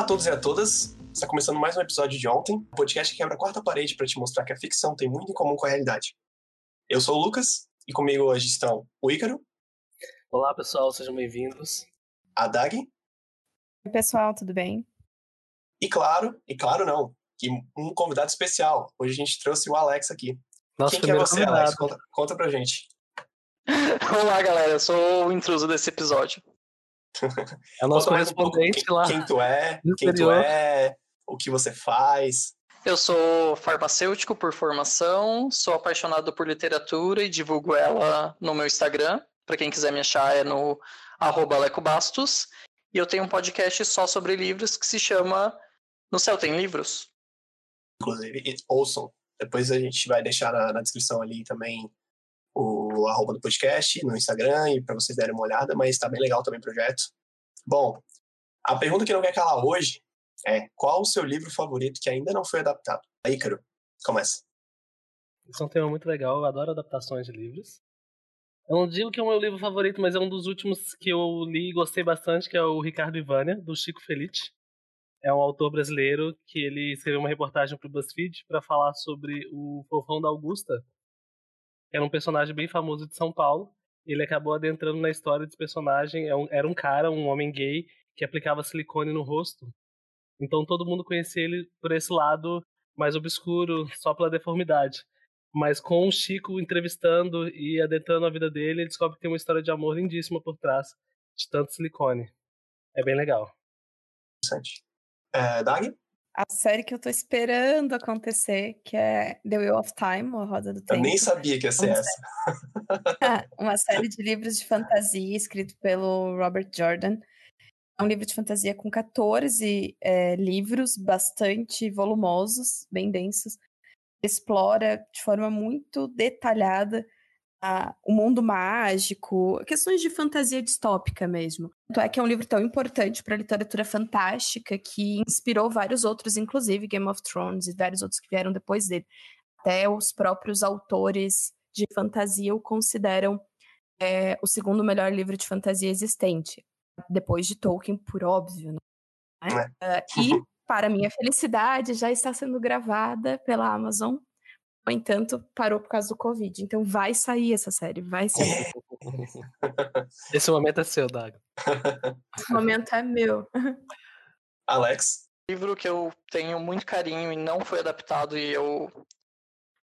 Olá a todos e a todas. Está começando mais um episódio de ontem, um podcast que quebra a quarta parede para te mostrar que a ficção tem muito em comum com a realidade. Eu sou o Lucas e comigo hoje estão o Ícaro. Olá pessoal, sejam bem-vindos. A Dag. Oi pessoal, tudo bem? E claro, e claro não, e um convidado especial. Hoje a gente trouxe o Alex aqui. Nosso Quem que é você, convidado. Alex? Conta, conta pra gente. Olá, galera. Eu sou o intruso desse episódio. É o nosso correspondente um lá. Quem tu é, quem tu é, o que você faz. Eu sou farmacêutico por formação, sou apaixonado por literatura e divulgo ela no meu Instagram. Para quem quiser me achar é no arroba lecobastos. E eu tenho um podcast só sobre livros que se chama No Céu Tem Livros. Inclusive, ouçam. Depois a gente vai deixar na, na descrição ali também o arroba do podcast no Instagram e para vocês darem uma olhada, mas está bem legal também o projeto. Bom, a pergunta que não quer calar hoje é qual o seu livro favorito que ainda não foi adaptado? Aí, Caro, começa. Isso é um tema muito legal, eu adoro adaptações de livros. Eu não digo que é o meu livro favorito, mas é um dos últimos que eu li e gostei bastante, que é o Ricardo Ivânia, do Chico Felice. É um autor brasileiro que ele escreveu uma reportagem para o BuzzFeed para falar sobre o fofão da Augusta, era um personagem bem famoso de São Paulo. Ele acabou adentrando na história desse personagem. É era um cara, um homem gay, que aplicava silicone no rosto. Então todo mundo conhecia ele por esse lado mais obscuro, só pela deformidade. Mas com o Chico entrevistando e adentrando a vida dele, ele descobre que tem uma história de amor lindíssima por trás de tanto silicone. É bem legal. Interessante. É, Dag? A série que eu tô esperando acontecer, que é The Wheel of Time, a Roda do Tempo. Eu nem sabia que ia ser essa. Ah, uma série de livros de fantasia escrito pelo Robert Jordan. É um livro de fantasia com 14 é, livros, bastante volumosos, bem densos. Explora de forma muito detalhada a, o mundo mágico, questões de fantasia distópica mesmo. Tanto é que é um livro tão importante para a literatura fantástica que inspirou vários outros, inclusive Game of Thrones e vários outros que vieram depois dele. Até os próprios autores de fantasia o consideram é, o segundo melhor livro de fantasia existente, depois de Tolkien, por óbvio. Né? Uh, e, para minha felicidade, já está sendo gravada pela Amazon no entanto, parou por causa do Covid. Então vai sair essa série, vai sair. Esse momento é seu, Dago. Esse momento é meu. Alex? livro que eu tenho muito carinho e não foi adaptado e eu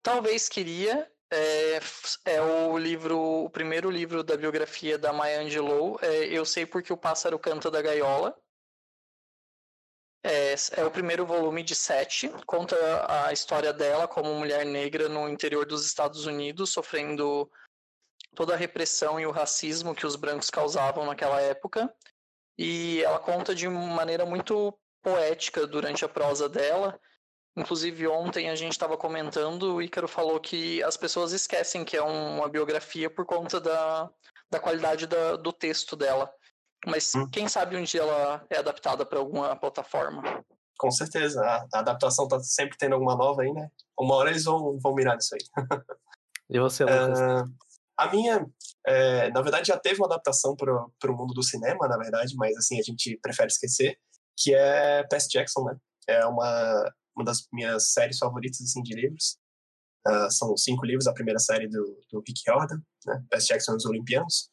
talvez queria é, é o livro, o primeiro livro da biografia da Maya Angelou, é Eu Sei Porque o Pássaro Canta da Gaiola. É, é, o primeiro volume de sete, conta a história dela como mulher negra no interior dos Estados Unidos, sofrendo toda a repressão e o racismo que os brancos causavam naquela época. E ela conta de maneira muito poética durante a prosa dela. Inclusive, ontem a gente estava comentando, o Ícaro falou que as pessoas esquecem que é uma biografia por conta da, da qualidade da, do texto dela. Mas hum. quem sabe um dia ela é adaptada para alguma plataforma. Com certeza. A, adaptação tá sempre tendo alguma nova aí, né? Uma hora eles vão, vão mirar nisso aí. e você, Lucas? Uh, a minha, é, na verdade, já teve uma adaptação para o mundo do cinema, na verdade, mas assim, a gente prefere esquecer, que é Percy Jackson, né? É uma, uma das minhas séries favoritas, assim, de livros. Uh, são cinco livros, a primeira série do, do Rick Jordan, né? Percy Jackson e os Olimpianos.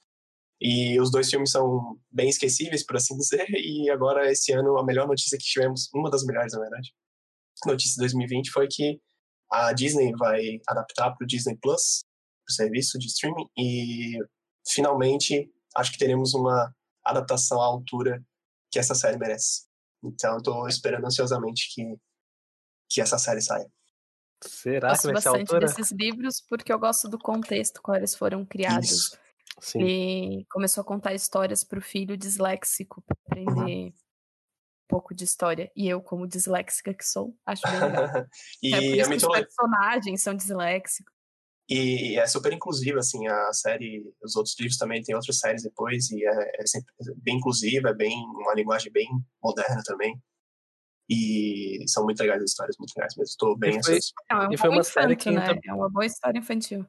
E os dois filmes são bem esquecíveis, por assim dizer. E agora, esse ano, a melhor notícia que tivemos, uma das melhores, na verdade, notícia de 2020 foi que a Disney vai adaptar para o Disney Plus, o serviço de streaming, e finalmente acho que teremos uma adaptação à altura que essa série merece. Então, estou esperando ansiosamente que, que essa série saia. Será que vai ser bastante desses livros porque eu gosto do contexto qual eles foram criados. Isso. Sim. Ele começou a contar histórias para o filho disléxico, para aprender uhum. um pouco de história. E eu, como disléxica que sou, acho bem legal. e é por isso a mitologia... os personagens são disléxicos. E é super inclusiva, assim, a série, os outros livros também tem outras séries depois, e é, é bem inclusiva, é bem, uma linguagem bem moderna também. E são muito legais as histórias, muito legais mesmo. Estou bem e foi, não, é um e foi uma infanto, série que. Né? É uma boa história infantil.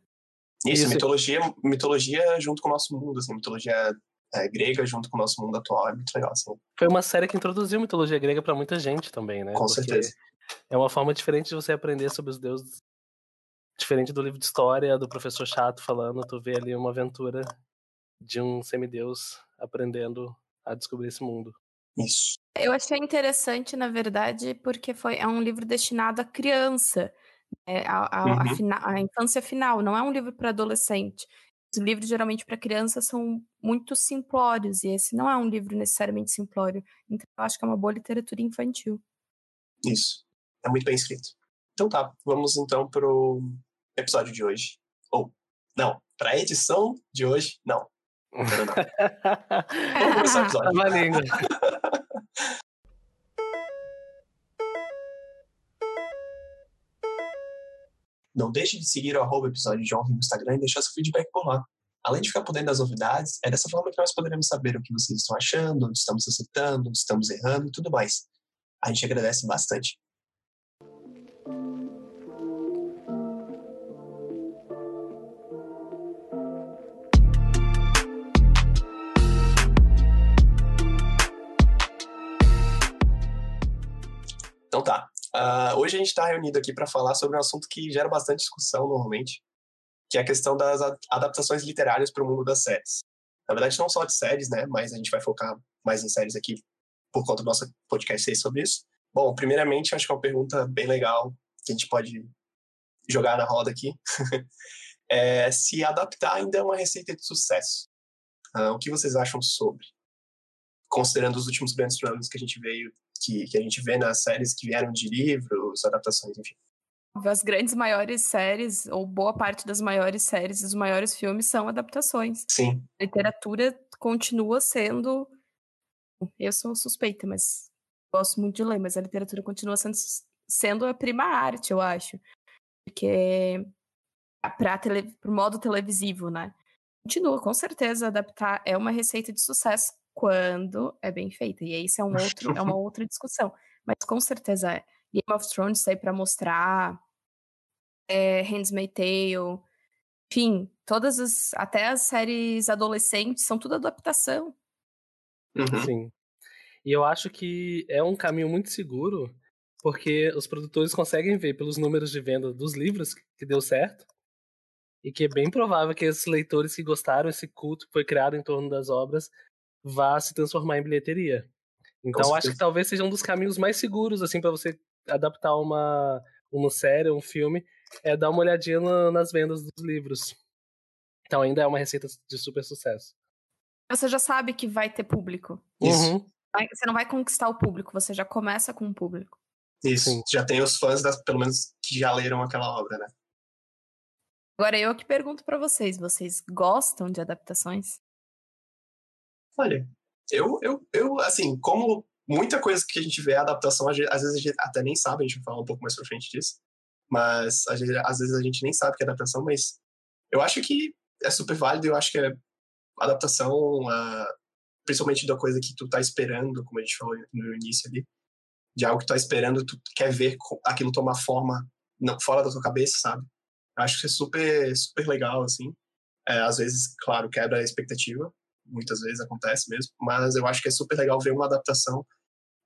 Isso, Isso, mitologia, mitologia junto com o nosso mundo, assim, mitologia é, grega junto com o nosso mundo atual. É muito legal, assim. Foi uma série que introduziu mitologia grega para muita gente também, né? Com Porque certeza. É uma forma diferente de você aprender sobre os deuses. Diferente do livro de história, do professor chato falando, tu vê ali uma aventura de um semideus aprendendo a descobrir esse mundo. Isso. Eu achei interessante, na verdade, porque foi, é um livro destinado à criança, é, a, a, a Uhum. fina- a infância final, não é um livro para adolescente. Os livros, geralmente, para criança são muito simplórios, e esse não é um livro necessariamente simplório. Então, eu acho que é uma boa literatura infantil. Isso. É muito bem escrito. Então tá, vamos então pro episódio de hoje. Ou, não, pra edição de hoje, não. Não. Vamos começar o episódio. A Não deixe de seguir o arroba episódio de ontem no Instagram e deixar seu feedback por lá. Além de ficar por dentro das novidades, é dessa forma que nós poderemos saber o que vocês estão achando, onde estamos acertando, onde estamos errando e tudo mais. A gente agradece bastante. Então tá. Ah, hoje a gente está reunido aqui para falar sobre um assunto que gera bastante discussão normalmente, que é a questão das adaptações literárias para o mundo das séries. Na verdade, não só de séries, né? Mas a gente vai focar mais em séries aqui por conta do nosso podcast ser sobre isso. Bom, primeiramente, acho que é uma pergunta bem legal que a gente pode jogar na roda aqui. é se adaptar ainda é uma receita de sucesso. Ah, o que vocês acham sobre? Considerando os últimos grandes problemas que a gente veio que, que a gente vê nas séries que vieram de livros, adaptações, enfim. As grandes maiores séries, ou boa parte das maiores séries e os maiores filmes são adaptações. Sim, A literatura continua sendo. Eu sou suspeita, mas gosto muito de ler, mas a literatura continua sendo, sendo a prima arte, eu acho. Porque para o modo televisivo, né? Continua, com certeza, adaptar é uma receita de sucesso quando é bem feita. E isso é, um outro, é uma outra discussão. Mas com certeza é. Game of Thrones aí para mostrar é, Handmaid's Tale, enfim, todas as. Até as séries adolescentes são tudo adaptação. Uhum. Sim. E eu acho que é um caminho muito seguro, porque os produtores conseguem ver pelos números de venda dos livros que deu certo, e que é bem provável que esses leitores que gostaram, esse culto que foi criado em torno das obras, vá se transformar em bilheteria. Então acho que talvez seja um dos caminhos mais seguros assim para você adaptar uma uma série, um filme, é dar uma olhadinha na- nas vendas dos livros. Então ainda é uma receita de super sucesso. Você já sabe que vai ter público. Isso. Uhum. Vai- Você não vai conquistar o público, você já começa com o público. Isso. Sim. Já tem os fãs, das, pelo menos, que já leram aquela obra, né? Agora eu que pergunto pra vocês, vocês gostam de adaptações? Olha, eu, eu, eu, assim, como muita coisa que a gente vê é adaptação, às ve- às vezes a gente até nem sabe, a gente vai falar um pouco mais pra frente disso, mas às vezes, a gente nem sabe que é adaptação, mas eu acho que é super válido, eu acho que é adaptação, ah, principalmente da coisa que tu tá esperando, como a gente falou no início ali, de algo que tu tá esperando, tu quer ver aquilo tomar forma não, fora da tua cabeça, sabe? Eu acho que é super, super legal, assim. É, às vezes, claro, quebra a expectativa, muitas vezes acontece mesmo, mas eu acho que é super legal ver uma adaptação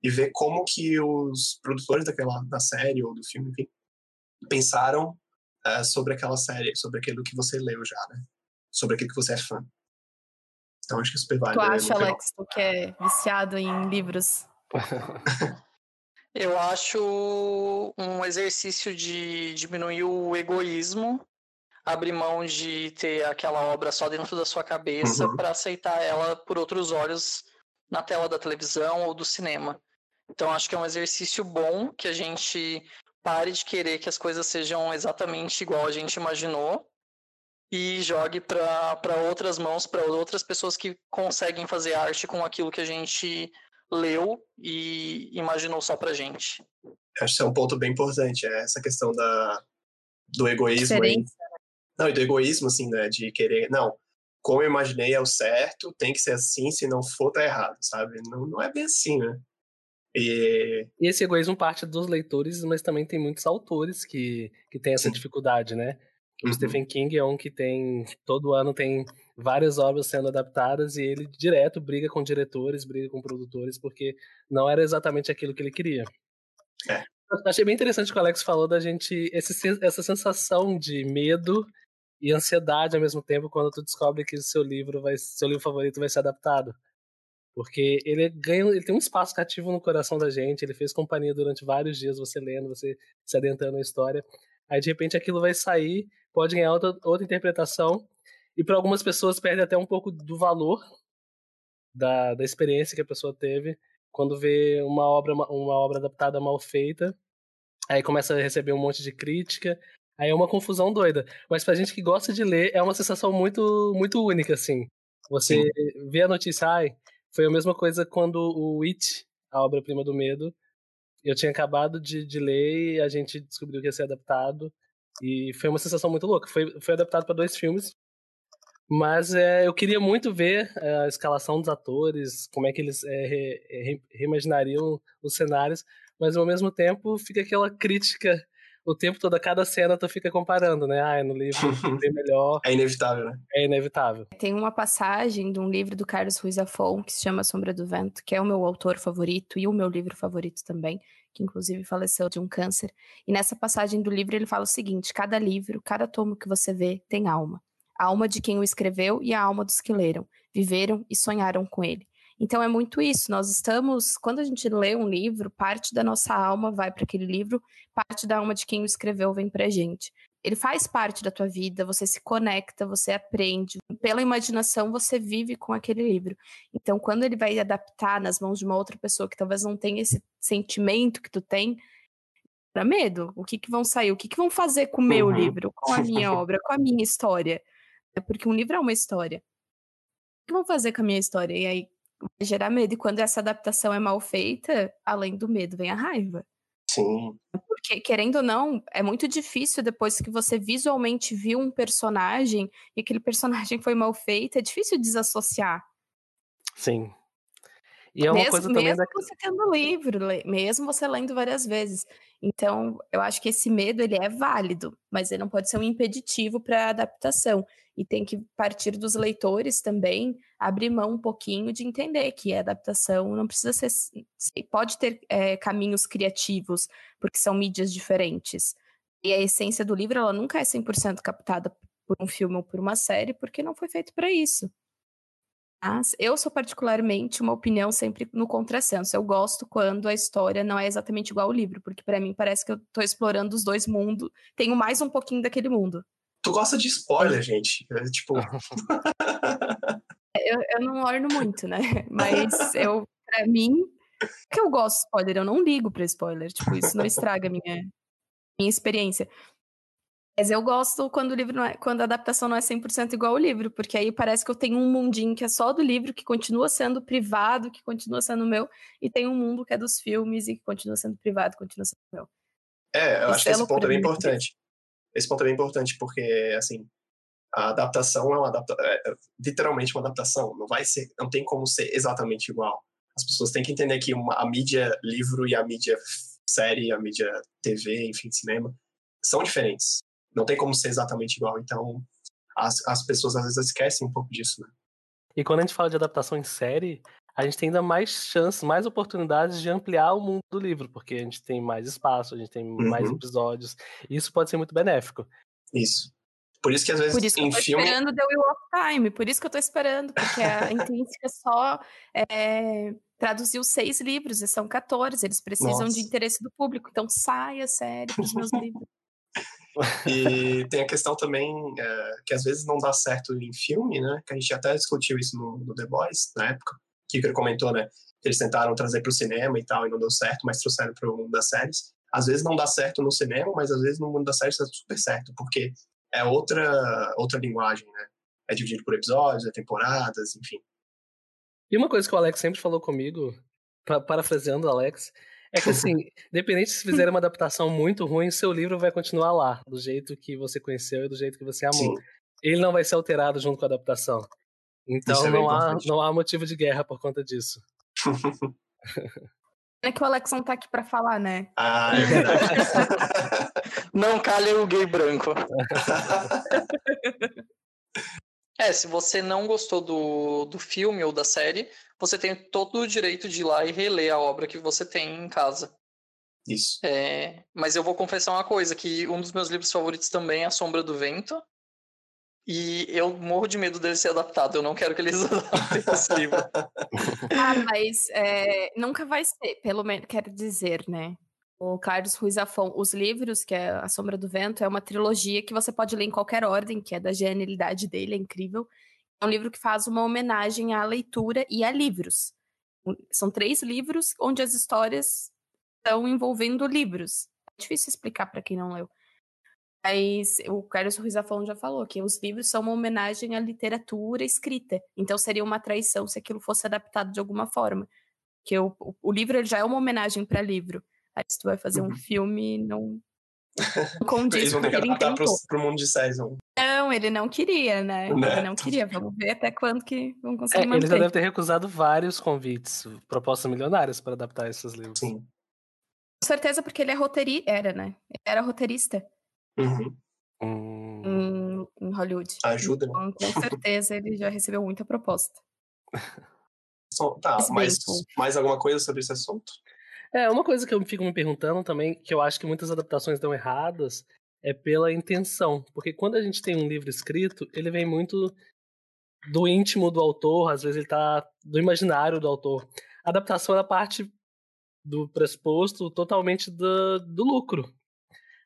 e ver como que os produtores daquela da série ou do filme, enfim, pensaram eh, sobre aquela série, sobre aquilo que você leu já, né? Sobre aquilo que você é fã. Então acho que é super válido. tu é acha, legal. Alex, tu que é viciado em livros? Eu acho um exercício de diminuir o egoísmo, abrir mão de ter aquela obra só dentro da sua cabeça Uhum. para aceitar ela por outros olhos na tela da televisão ou do cinema. Então acho que é um exercício bom que a gente pare de querer que as coisas sejam exatamente igual a gente imaginou e jogue para outras mãos, para outras pessoas que conseguem fazer arte com aquilo que a gente leu e imaginou só pra gente. Acho que é um ponto bem importante, é essa questão da, do egoísmo. aí. Diferença. Não, e do egoísmo, assim, né? De querer, não, como eu imaginei é o certo, tem que ser assim, se não for, tá errado, sabe? Não, não é bem assim, né? E E esse egoísmo parte dos leitores, mas também tem muitos autores que, que têm essa Sim. dificuldade, né? O uhum. Stephen King é um que tem. Todo ano tem várias obras sendo adaptadas e ele direto briga com diretores, briga com produtores, porque não era exatamente aquilo que ele queria. É. Achei bem interessante o que o Alex falou da gente. Esse, essa sensação de medo e ansiedade ao mesmo tempo quando tu descobre que seu livro vai seu livro favorito vai ser adaptado. Porque ele ganha ele tem um espaço cativo no coração da gente ele fez companhia durante vários dias você lendo você se adentrando na história. Aí de repente aquilo vai sair pode ganhar outra, outra interpretação e para algumas pessoas perde até um pouco do valor da, da experiência que a pessoa teve quando vê uma obra uma obra adaptada mal feita. Aí começa a receber um monte de crítica Aí é uma confusão doida. Mas pra gente que gosta de ler, é uma sensação muito, muito única, assim. Você Sim. vê a notícia, ai, foi a mesma coisa quando o It, a obra-prima do medo, eu tinha acabado de, de ler e a gente descobriu que ia ser adaptado. E foi uma sensação muito louca. Foi, foi adaptado para dois filmes. Mas é, eu queria muito ver é, a escalação dos atores, como é que eles é, re, re, reimaginariam os cenários, mas ao mesmo tempo fica aquela crítica o tempo todo, a cada cena tu fica comparando, né? Ah, no livro é melhor. É inevitável, né? É inevitável. Tem uma passagem de um livro do Carlos Ruiz Zafon que se chama Sombra do Vento, que é o meu autor favorito e o meu livro favorito também, que inclusive faleceu de um câncer. E nessa passagem do livro ele fala o seguinte: cada livro, cada tomo que você vê tem alma. A alma de quem o escreveu e a alma dos que leram, viveram e sonharam com ele. Então é muito isso. Nós estamos, quando a gente lê um livro, parte da nossa alma vai para aquele livro, parte da alma de quem o escreveu vem para a gente. Ele faz parte da tua vida, você se conecta, você aprende. Pela imaginação, você vive com aquele livro. Então, quando ele vai adaptar nas mãos de uma outra pessoa que talvez não tenha esse sentimento que tu tem, dá medo. O que, que vão sair? O que, que vão fazer com o meu uhum. livro, com a minha obra, com a minha história? É porque um livro é uma história. O que vão fazer com a minha história? E aí, vai gerar medo. E quando essa adaptação é mal feita, além do medo, vem a raiva. Sim. Porque, querendo ou não, é muito difícil depois que você visualmente viu um personagem e aquele personagem foi mal feito, é difícil desassociar. Sim. E é uma mesmo, coisa também mesmo da... você tendo livro, mesmo você lendo várias vezes. Então, eu acho que esse medo ele é válido, mas ele não pode ser um impeditivo para a adaptação. E tem que partir dos leitores também abrir mão um pouquinho de entender que a adaptação não precisa ser. pode ter é, caminhos criativos, porque são mídias diferentes. E a essência do livro ela nunca é 100% captada por um filme ou por uma série, porque não foi feito para isso. Mas eu sou particularmente uma opinião sempre no contrassenso. Eu gosto quando a história não é exatamente igual ao livro, porque para mim parece que eu tô explorando os dois mundos, tenho mais um pouquinho daquele mundo. Tu gosta de spoiler, gente? É, tipo. eu, eu não orno muito, né? Mas eu, para mim, que eu gosto de spoiler, eu não ligo para spoiler. Tipo, isso não estraga a minha, minha experiência. Mas eu gosto quando o livro é, quando a adaptação não é 100% igual ao livro, porque aí parece que eu tenho um mundinho que é só do livro, que continua sendo privado, que continua sendo meu, e tem um mundo que é dos filmes e que continua sendo privado, continua sendo meu. É, eu acho que esse ponto é bem importante. Esse ponto é bem importante porque, assim, a adaptação é uma adapta é, é, literalmente uma adaptação, não vai ser, não tem como ser exatamente igual. As pessoas têm que entender que uma, a mídia livro e a mídia série, a mídia TV, enfim, cinema, são diferentes não tem como ser exatamente igual. Então, as, as pessoas às vezes esquecem um pouco disso, né? E quando a gente fala de adaptação em série, a gente tem ainda mais chances, mais oportunidades de ampliar o mundo do livro, porque a gente tem mais espaço, a gente tem uhum. mais episódios. E isso pode ser muito benéfico. Isso. Por isso que às vezes por isso que em eu tô filme... esperando The Wheel of Time, por isso que eu tô esperando, porque a Intrínseca só é, traduziu seis livros, e são 14, eles precisam Nossa. de interesse do público, então saia série para os meus livros. E tem a questão também é, que às vezes não dá certo em filme, né? Que a gente até discutiu isso no, no The Boys, na época. Que ele comentou, né? Que eles tentaram trazer para o cinema e tal, e não deu certo, mas trouxeram para o mundo das séries. Às vezes não dá certo no cinema, mas às vezes no mundo das séries dá super certo, porque é outra, outra linguagem, né? É dividido por episódios, é temporadas, enfim. E uma coisa que o Alex sempre falou comigo, parafraseando o Alex, é que assim, independente se fizer uma adaptação muito ruim, seu livro vai continuar lá, do jeito que você conheceu e do jeito que você amou. Sim. Ele não vai ser alterado junto com a adaptação. Então é não, há, não há motivo de guerra por conta disso. É que o Alex não tá aqui pra falar, né? Ah, é verdade. Não calha o gay branco. É, se você não gostou do, do filme ou da série, você tem todo o direito de ir lá e reler a obra que você tem em casa. Isso. É, mas eu vou confessar uma coisa, que um dos meus livros favoritos também é A Sombra do Vento. E eu morro de medo dele ser adaptado. Eu não quero que eles adaptem esse livro. Ah, mas é, nunca vai ser, pelo menos, quero dizer, né? O Carlos Ruiz Afon, os livros, que é A Sombra do Vento, é uma trilogia que você pode ler em qualquer ordem, que é da genialidade dele, é incrível. É um livro que faz uma homenagem à leitura e a livros. São três livros onde as histórias estão envolvendo livros. É difícil explicar para quem não leu. Mas o Carlos Ruiz Afon já falou que os livros são uma homenagem à literatura escrita. Então seria uma traição se aquilo fosse adaptado de alguma forma. Que o, o livro ele já é uma homenagem para livro. Aí se tu vai fazer um Uhum. filme, não não condiz Eles vão com o ter que adaptar pro, pro mundo de séries. Não. Não, ele não queria, né? Né? Ele não queria. Vamos ver até quando que vão É, conseguir ele já manter. deve ter recusado vários convites, propostas milionárias para adaptar esses livros. Sim. Com certeza porque ele é roteirista. Era, né? Ele era roteirista Uhum. Hum, em, em Hollywood. Ajuda, né? Então, com certeza ele já recebeu muita proposta. Só- Tá, Mas bem, mais alguma coisa sobre esse assunto? É, uma coisa que eu fico me perguntando também, que eu acho que muitas adaptações dão erradas, é pela intenção. Porque quando a gente tem um livro escrito, ele vem muito do íntimo do autor, às vezes ele tá do imaginário do autor. A adaptação ela parte do pressuposto totalmente do, do lucro.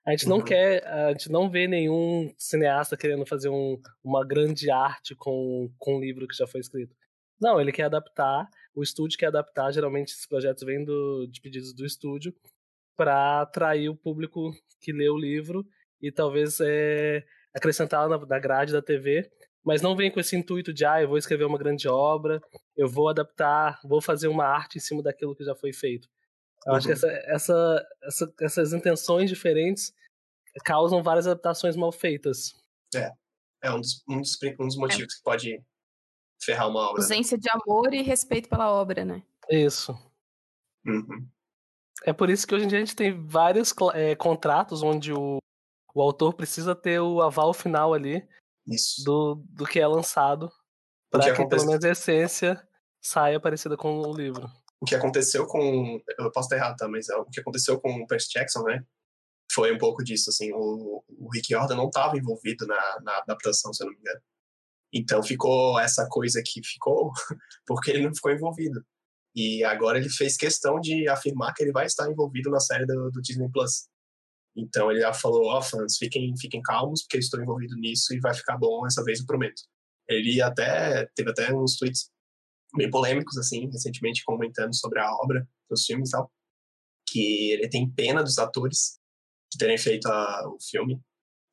A gente não Uhum. quer, a gente não vê nenhum cineasta querendo fazer um- uma grande arte com, com um livro que já foi escrito. Não, ele quer adaptar, o estúdio quer adaptar, geralmente esses projetos vêm do, de pedidos do estúdio para atrair o público que lê o livro e talvez é, acrescentar na, na grade da TV, mas não vem com esse intuito de, ah, eu vou escrever uma grande obra, eu vou adaptar, vou fazer uma arte em cima daquilo que já foi feito. Eu acho que Uhum. essa, essa, essa- essas intenções diferentes causam várias adaptações mal feitas. É um dos, um dos, um dos motivos que pode ferrar uma obra. né? Ausência de amor e respeito pela obra, né? Isso. Uhum. É por isso que hoje em dia a gente tem vários eh, contratos onde o, o autor precisa ter o aval final ali Isso. do, do que é lançado que para que, acontece- pelo menos a essência saia parecida com o livro. O que aconteceu com. Eu posso estar errado, tá? Mas é, o que aconteceu com o Percy Jackson, né? Foi um pouco disso, assim. O, o Rick Jordan não estava envolvido na, na adaptação, se eu não me engano. Então ficou essa coisa que ficou porque ele não ficou envolvido. E agora ele fez questão de afirmar que ele vai estar envolvido na série do, do Disney Plus. Então ele já falou: Ó, fãs, fiquem, fiquem calmos, porque eu estou envolvido nisso e vai ficar bom essa vez, eu prometo. Ele até teve até uns tweets bem polêmicos, assim, recentemente comentando sobre a obra dos filmes e tal. Que ele tem pena dos atores de terem feito a- o filme,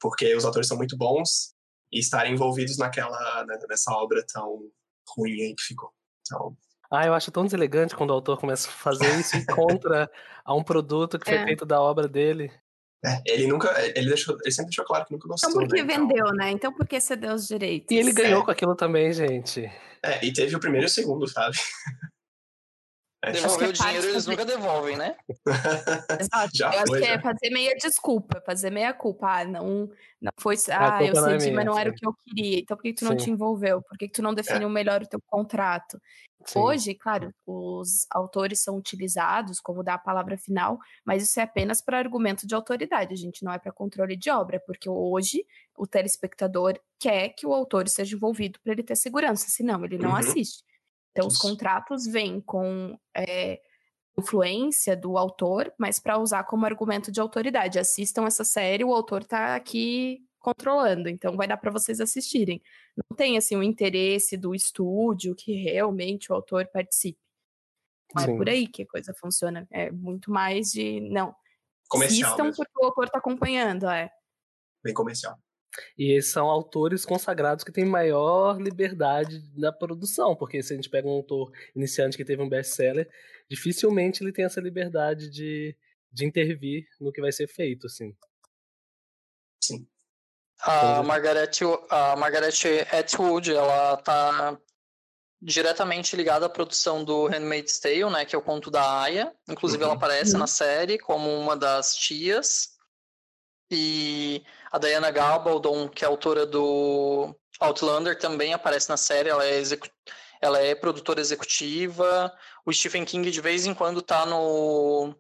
porque os atores são muito bons e estarem envolvidos naquela, né, nessa obra tão ruim aí que ficou. Então, Ah, eu acho tão deselegante quando o autor começa a fazer isso e contra a um produto que foi É. feito da obra dele. É, ele nunca, ele, deixou, ele sempre deixou claro que nunca gostou. Então por que né? Então, vendeu, né? Então por que cedeu os direitos? E ele ganhou É. com aquilo também, gente. é, e teve o primeiro e o segundo, sabe? É, Devolver o que é parte dinheiro eles nunca devolvem, né? Exato. Já eu acho foi, que é já. fazer meia desculpa, fazer meia culpa. Ah, não, não foi. Ah, eu culpa não é mas não era o que eu queria. Então por que, que tu não Sim. te envolveu? Por que, que tu não definiu melhor o teu contrato? Sim. Hoje, claro, os autores são utilizados como dar a palavra final, mas isso é apenas para argumento de autoridade, a gente não é para controle de obra, porque hoje o telespectador quer que o autor esteja envolvido para ele ter segurança, senão ele não Uhum. assiste. Então, os contratos vêm com é, influência do autor, mas para usar como argumento de autoridade. Assistam essa série, o autor está aqui controlando, então vai dar para vocês assistirem. Não tem assim o interesse do estúdio que realmente o autor participe. Não é por aí que a coisa funciona. É muito mais de não. comercial assistam mesmo, porque o autor está acompanhando, é. bem comercial. E são autores consagrados que têm maior liberdade na produção, porque se a gente pega um autor iniciante que teve um best-seller, dificilmente ele tem essa liberdade de, de intervir no que vai ser feito, assim. Sim. A Entendi. Margaret, a Margaret Atwood, ela tá diretamente ligada à produção do Handmaid's Tale, né, que é o conto da Aya. Inclusive uhum. ela aparece uhum. na série como uma das tias. E a Diana Gabaldon, que é autora do Outlander, também aparece na série. Ela é, execu... ela é produtora executiva. O Stephen King de vez em quando tá no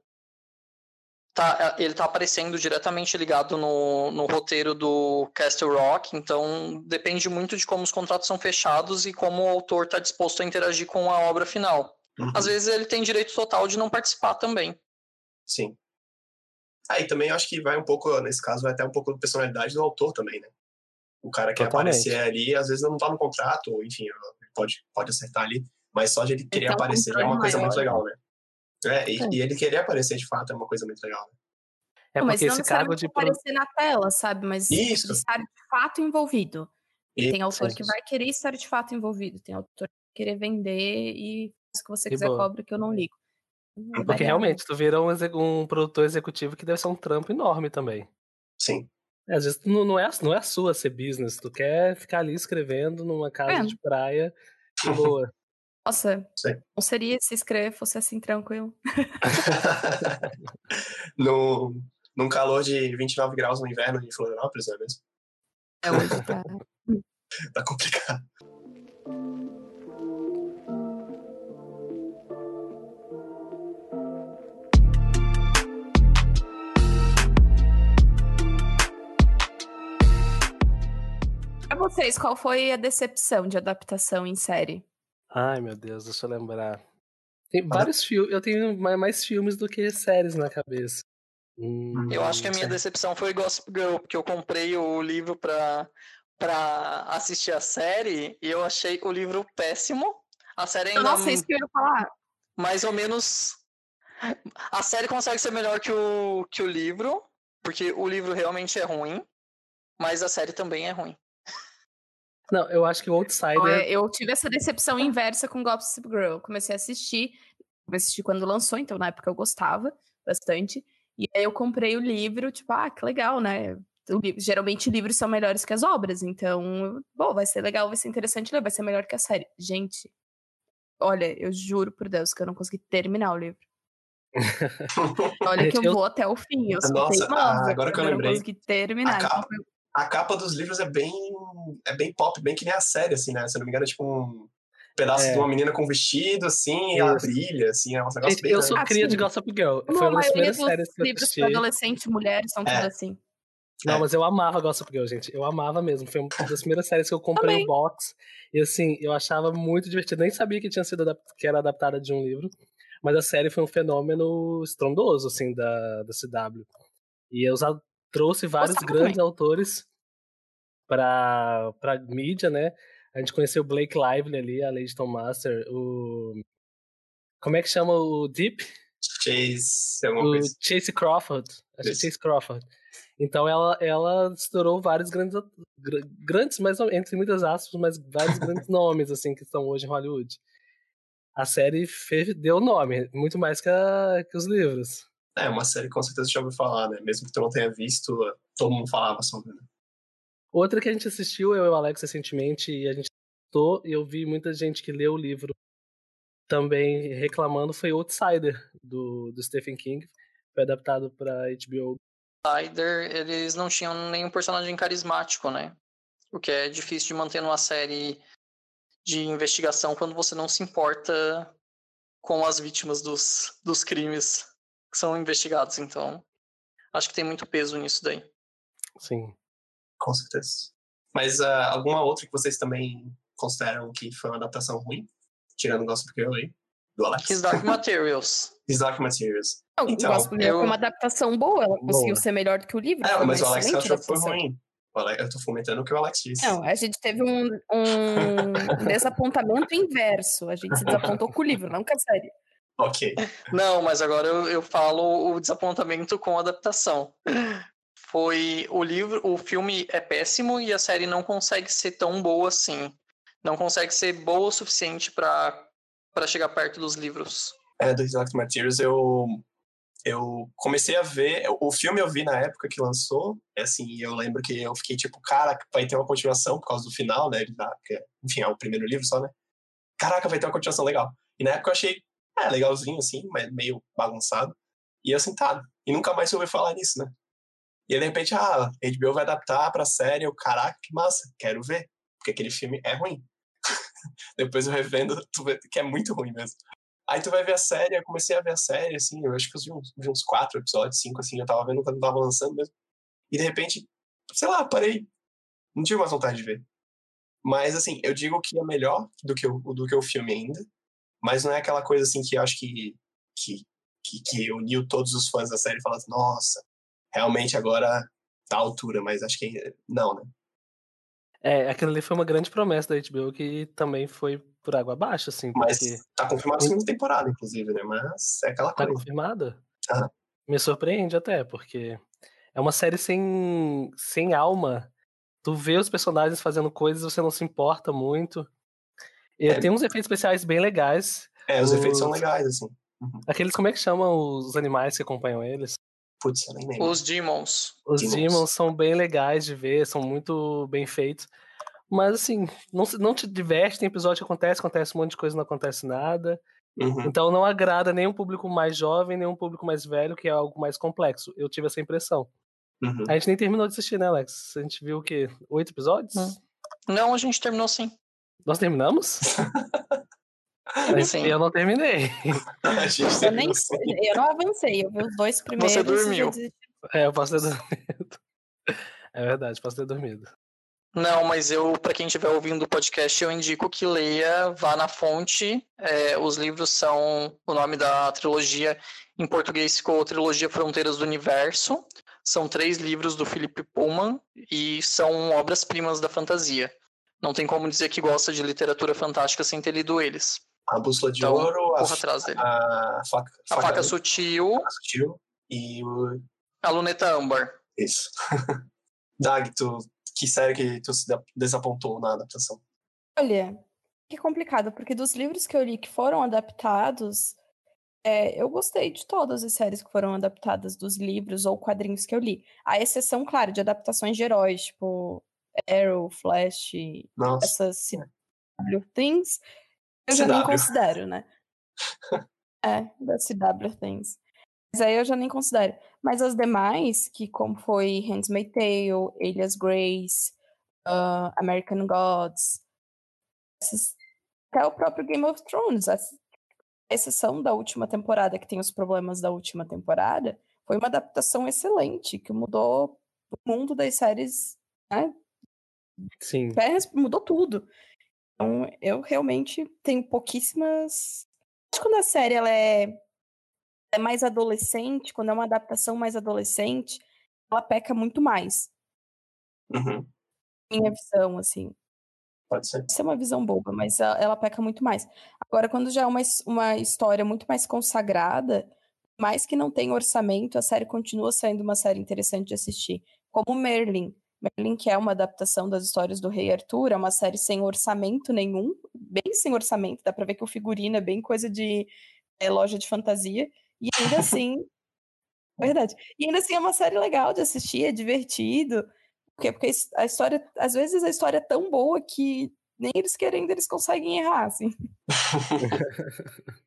tá, ele tá aparecendo diretamente ligado no, no roteiro do Castle Rock, então depende muito de como os contratos são fechados e como o autor está disposto a interagir com a obra final. Uhum. Às vezes ele tem direito total de não participar também. Sim. Aí ah, também acho que vai um pouco, nesse caso, vai até um pouco da personalidade do autor também, né? O cara que Totalmente. aparecer ali, às vezes não tá no contrato, ou enfim, pode, pode acertar ali, mas só de ele querer então, aparecer é uma coisa maior. muito legal, né? É, e, é. e, ele querer aparecer de fato é uma coisa muito legal. Né? É não, porque esse cargo de aparecer na tela, sabe? Mas Isso. estar de fato envolvido. Isso. Tem autor que vai querer estar de fato envolvido, tem autor que querer vender e se que você quiser cobra que eu não ligo. É porque realmente, tu vira um, um, produtor executivo que deve ser um trampo enorme também. Sim. É, às vezes não, não, é, não é a sua ser business, tu quer ficar ali escrevendo numa casa é. de praia de boa. Nossa, Sim. não seria se escrever fosse assim tranquilo. no, num calor de 29 graus no inverno em Florianópolis, não é mesmo? É hoje tá. tá complicado. Vocês, qual foi a decepção de adaptação em série? Ai, meu Deus, deixa eu lembrar. Tem vários filmes, eu tenho mais filmes do que séries na cabeça. Hum, eu acho que a minha decepção foi Gossip Girl, porque eu comprei o livro pra, pra assistir a série e eu achei o livro péssimo. A série ainda. Nossa, isso que eu ia falar. Mais ou menos. A série consegue ser melhor que o, que o livro, porque o livro realmente é ruim, mas a série também é ruim. Não, eu acho que o Outsider. Eu tive essa decepção inversa com Gossip Girl. Comecei a assistir, comecei a assistir quando lançou, então na época eu gostava bastante. E aí eu comprei o livro, tipo, ah, que legal, né? Geralmente livros são melhores que as obras, então, bom, vai ser legal, vai ser interessante ler, vai ser melhor que a série. Gente, olha, eu juro por Deus que eu não consegui terminar o livro. olha que eu, eu, vou até o fim, eu sou Nossa, teimosa, agora que eu, eu lembrei. não consegui terminar. A então capa, então, a capa dos livros é bem é bem pop, bem que nem a série, assim, né? Se não me engano, é tipo um pedaço é. de uma menina com vestido, assim, e ela brilha, assim, é um negócio bem... Eu sou cria de Gossip Girl. Não, Foi uma das primeiras séries que eu assisti. livros adolescente, mulheres, são é. tudo assim. Não, é. mas eu amava Gossip Girl, gente. Eu amava mesmo. Foi uma das primeiras séries que eu comprei o box. E assim, eu achava muito divertido. Nem sabia que tinha sido que era adaptada de um livro. Mas a série foi um fenômeno estrondoso, assim, da, da CW. E eu trouxe vários grandes também. autores pra, pra mídia, né? A gente conheceu o Blake Lively ali, a Lady Tom Master, o. Como é que chama o Deep? Chase. O coisa. Chase Crawford. Acho que é Chase Crawford. Então ela, ela estourou vários grandes, grandes, mas entre muitas aspas, mas vários grandes nomes assim que estão hoje em Hollywood. A série fez, deu nome, muito mais que, a, que os livros. É, uma série com certeza já ouviu falar, né? Mesmo que tu não tenha visto, todo mundo falava sobre, né? Outra que a gente assistiu, eu e o Alex, recentemente, e a gente gostou, e eu vi muita gente que leu o livro também reclamando, foi Outsider, do, do Stephen King. Foi adaptado para HBO. Outsider, eles não tinham nenhum personagem carismático, né? O que é difícil de manter numa série de investigação quando você não se importa com as vítimas dos, dos crimes que são investigados. Então, acho que tem muito peso nisso daí. Sim. Com certeza. Mas uh, alguma outra que vocês também consideram que foi uma adaptação ruim? Tirando o Gossip Girl aí, do Alex. His Dark Materials. His Dark Materials. Não, então, o Gossip Girl eu... foi uma adaptação boa, ela conseguiu boa. ser melhor do que o livro. É, mas o Alex achou que foi ruim. Eu tô fomentando o que o Alex disse. Não, a gente teve um, um desapontamento inverso. A gente se desapontou com o livro, não com a série. Ok. Não, mas agora eu, eu falo o desapontamento com a adaptação foi o livro, o filme é péssimo e a série não consegue ser tão boa assim. Não consegue ser boa o suficiente para chegar perto dos livros. É, do Exact Materials eu eu comecei a ver, o filme eu vi na época que lançou, é assim, eu lembro que eu fiquei tipo, cara, vai ter uma continuação por causa do final, né, enfim, é o primeiro livro só, né? caraca, vai ter uma continuação legal. E na época eu achei, é, legalzinho, assim, mas meio bagunçado. E eu sentado. E nunca mais ouvi falar nisso, né? E aí, de repente, ah, HBO vai adaptar pra série. Eu, caraca, que massa, quero ver. Porque aquele filme é ruim. Depois eu revendo, tu vê que é muito ruim mesmo. Aí tu vai ver a série, eu comecei a ver a série, assim, eu acho que eu vi uns, vi uns quatro episódios, cinco, assim, eu tava vendo quando tava lançando mesmo. E de repente, sei lá, parei. Não tive mais vontade de ver. Mas, assim, eu digo que é melhor do que o, do que o filme ainda. Mas não é aquela coisa, assim, que eu acho que, que, que, que uniu todos os fãs da série e falando, nossa, realmente agora tá à altura. Mas acho que não, né? É, aquilo ali foi uma grande promessa da HBO que também foi por água abaixo, assim. Mas porque... tá confirmado a segunda temporada, inclusive, né? Mas é aquela Tá coisa. confirmada? Aham. Me surpreende até, porque é uma série sem, sem alma. Tu vê os personagens fazendo coisas, você não se importa muito. E É. tem uns efeitos especiais bem legais. É, os efeitos são Os- legais, assim. Aqueles, como é que chamam os animais que acompanham eles? Putz, eu nem lembro. Os Demons. Os Demons. demons são bem legais de ver, são muito bem feitos. Mas assim, não, se- não te diverte, tem episódio que acontece, acontece um monte de coisa, não acontece nada. Uhum. Então não agrada nem um público mais jovem, nem um público mais velho, que é algo mais complexo. Eu tive essa impressão. Uhum. A gente nem terminou de assistir, né, Alex? A gente viu o quê? Oito episódios? Hum. Não, a gente terminou sim. Nós terminamos? Eu não terminei. Eu, nem, eu não avancei, eu vi os dois primeiros. já dormiu. É, eu posso ter dormido. É verdade, posso ter dormido. Não, mas eu, para quem estiver ouvindo o podcast, eu indico que leia, vá na fonte. É, os livros são. O nome da trilogia em português ficou Trilogia Fronteiras do Universo. São três livros do Philip Pullman e são obras-primas da fantasia. Não tem como dizer que gosta de literatura fantástica sem ter lido eles. A bússola de Então, ouro, a, atrás dele. a faca, A faca sutil. sutil, sutil e o. a luneta âmbar. Isso. Dag, tu, que série que tu se desapontou na adaptação? Olha, que complicado, porque dos livros que eu li que foram adaptados, é, eu gostei de todas as séries que foram adaptadas dos livros ou quadrinhos que eu li. A exceção, claro, de adaptações de heróis, tipo Arrow, Flash, Nossa. essas CW Things, eu já nem CW. considero, né? é, da CW Things. Mas aí eu já nem considero. Mas as demais, que como foi Handmaid's Tale, Alias Grace, ah, American Gods, esses- até o próprio Game of Thrones, a exceção da última temporada, que tem os problemas da última temporada, foi uma adaptação excelente, que mudou o mundo das séries, né? Sim. Ferris mudou tudo. Então, eu realmente tenho pouquíssimas. Acho que quando a série ela é, é mais adolescente, quando é uma adaptação mais adolescente, ela peca muito mais. Uhum. Minha visão, assim. Pode ser. Isso é uma visão boba, mas ela, ela peca muito mais. Agora, quando já é uma, uma história muito mais consagrada, mais que não tem orçamento, a série continua sendo uma série interessante de assistir. Como Merlin. Merlin, que é uma adaptação das histórias do Rei Arthur, é uma série sem orçamento nenhum, bem sem orçamento, dá pra ver que o figurino é bem coisa de é, loja de fantasia, e ainda assim. verdade. E ainda assim é uma série legal de assistir, é divertido. Por quê? Porque a história, às vezes a história é tão boa que nem eles querendo eles conseguem errar, assim.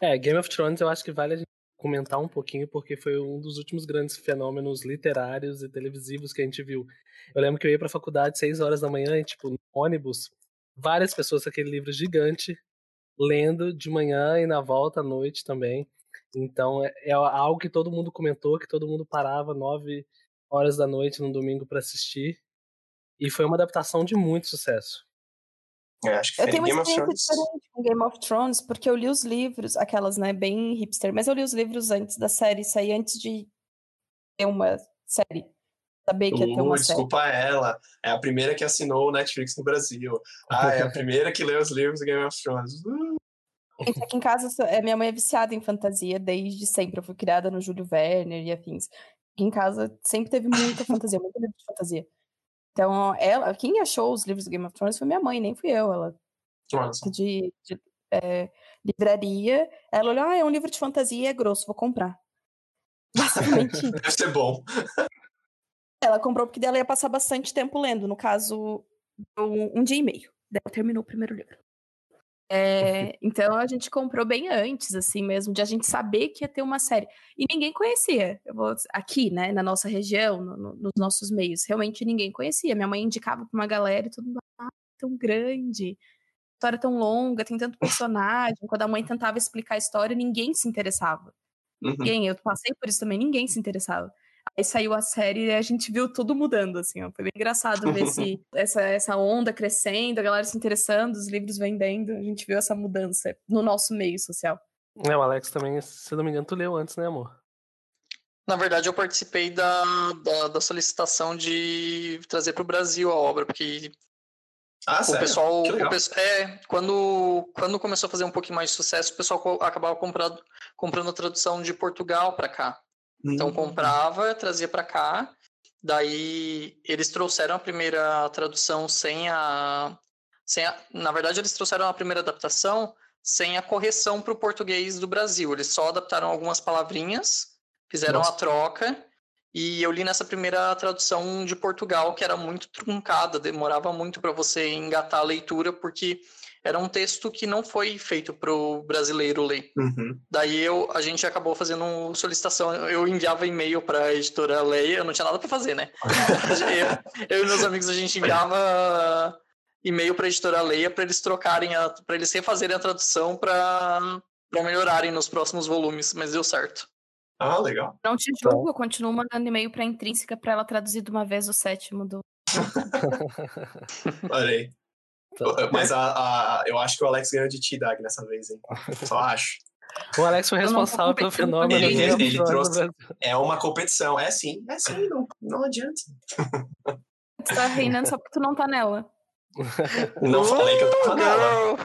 É, Game of Thrones eu acho que vale a gente comentar um pouquinho, porque foi um dos últimos grandes fenômenos literários e televisivos que a gente viu. Eu lembro que eu ia pra faculdade seis horas da manhã e, tipo, no ônibus, várias pessoas com aquele livro gigante, lendo de manhã e na volta à noite também. Então é, é algo que todo mundo comentou, que todo mundo parava nove horas da noite no domingo pra assistir. E foi uma adaptação de muito sucesso. É, acho que Eu foi tenho uma Game experiência diferente com Game of Thrones, porque eu li os livros, aquelas, né, bem hipster, mas eu li os livros antes da série sair, antes de ter uma série. Saber que ia ter Uh, uma série. desculpa ela. É a primeira que assinou o Netflix no Brasil. Ah, é a primeira que leu os livros do Game of Thrones. Uh, Gente, aqui em casa, é, minha mãe é viciada em fantasia desde sempre. Eu fui criada no Júlio Werner e afins. Aqui em casa sempre teve muita fantasia, muito livro de fantasia. Então, ela, quem achou os livros do Game of Thrones foi minha mãe, nem fui eu. Ela só. de, de, é, livraria. Ela olhou, ah, é um livro de fantasia e é grosso, vou comprar. Basicamente. Deve ser bom. Ela comprou porque dela ia passar bastante tempo lendo. No caso, um, um dia e meio. Ela terminou o primeiro livro. É, então a gente comprou bem antes, assim mesmo, de a gente saber que ia ter uma série. E ninguém conhecia. Vou, aqui, né, na nossa região, no, no, nos nossos meios, realmente ninguém conhecia. Minha mãe indicava pra uma galera e todo mundo, ah, tão grande, história tão longa, tem tanto personagem. Quando a mãe tentava explicar a história, ninguém se interessava. Uhum. Ninguém, eu passei por isso também, ninguém se interessava. Aí saiu a série e a gente viu tudo mudando, assim, ó. Foi bem engraçado ver esse, essa, essa onda crescendo, a galera se interessando, os livros vendendo. A gente viu essa mudança no nosso meio social. É, o Alex também, se não me engano, tu leu antes, né, amor? Na verdade, eu participei da, da, da solicitação de trazer para o Brasil a obra, porque ah, o sério? pessoal, o pessoal, é, quando, quando começou a fazer um pouquinho mais de sucesso, o pessoal acabava comprando, comprando a tradução de Portugal para cá. Então hum. comprava, trazia para cá. Daí eles trouxeram a primeira tradução sem a, sem a, na verdade eles trouxeram a primeira adaptação sem a correção para o português do Brasil. Eles só adaptaram algumas palavrinhas, fizeram Nossa. a troca e eu li nessa primeira tradução de Portugal que era muito truncada, demorava muito para você engatar a leitura porque era um texto que não foi feito para o brasileiro ler. Uhum. Daí eu, a gente acabou fazendo solicitação. Eu enviava e-mail para a editora Leia, eu não tinha nada para fazer, né? eu, eu, e meus amigos a gente enviava e-mail para a editora Leia para eles trocarem, para eles refazerem a tradução para melhorarem nos próximos volumes, mas deu certo. Ah, legal. Não te julgo, eu continuo mandando e-mail para a Intrínseca para ela traduzir de uma vez o sétimo do. Olha aí. Tá. Mas a, a, eu acho que o Alex ganhou de ti, Dag, nessa vez, hein? Só acho. O Alex foi responsável pelo fenômeno. Ele, ele, ele trouxe. É uma competição. É sim, é sim, não, não adianta. Tu tá reinando só porque tu não tá nela. Não falei que eu tava nela.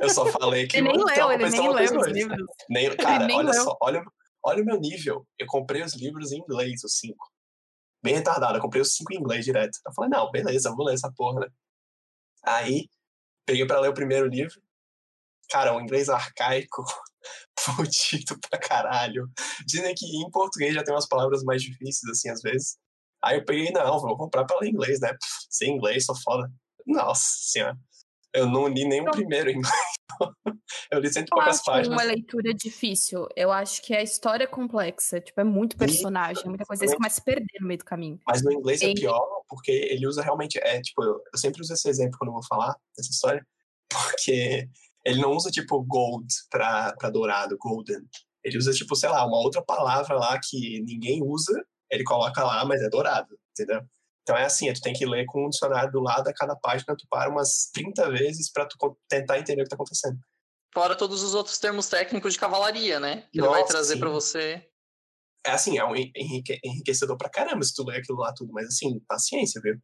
Eu só falei que. Ele nem leu, ele nem leu os livros. Nem, cara, nem olha leu. só, olha, olha o meu nível. Eu comprei os livros em inglês, os cinco. Bem retardado, eu comprei os cinco em inglês direto. Eu falei, não, beleza, vou ler essa porra, né? Aí, peguei para ler o primeiro livro. Cara, um inglês arcaico, fudido pra caralho. Dizem que em português já tem umas palavras mais difíceis, assim, às vezes. Aí eu peguei, não, vou comprar pra ler inglês, né? Sem inglês, sou foda. Nossa senhora. Eu não li nem o primeiro em inglês. eu li cento e poucas acho páginas. uma leitura difícil. Eu acho que a história é complexa. Tipo, é muito personagem, muita coisa. Você começa a se perder no meio do caminho. Mas no inglês é pior, porque ele usa realmente. É, tipo, eu, eu sempre uso esse exemplo quando eu vou falar dessa história, porque ele não usa, tipo, gold pra, pra dourado, golden. Ele usa, tipo, sei lá, uma outra palavra lá que ninguém usa, ele coloca lá, mas é dourado, entendeu? Então é assim, tu tem que ler com um dicionário do lado a cada página, tu para umas 30 vezes para tu tentar entender o que tá acontecendo. Fora todos os outros termos técnicos de cavalaria, né? Que Nossa, ele vai trazer para você. É assim, é um enrique enriquecedor pra caramba se tu ler aquilo lá tudo, mas assim, paciência, viu?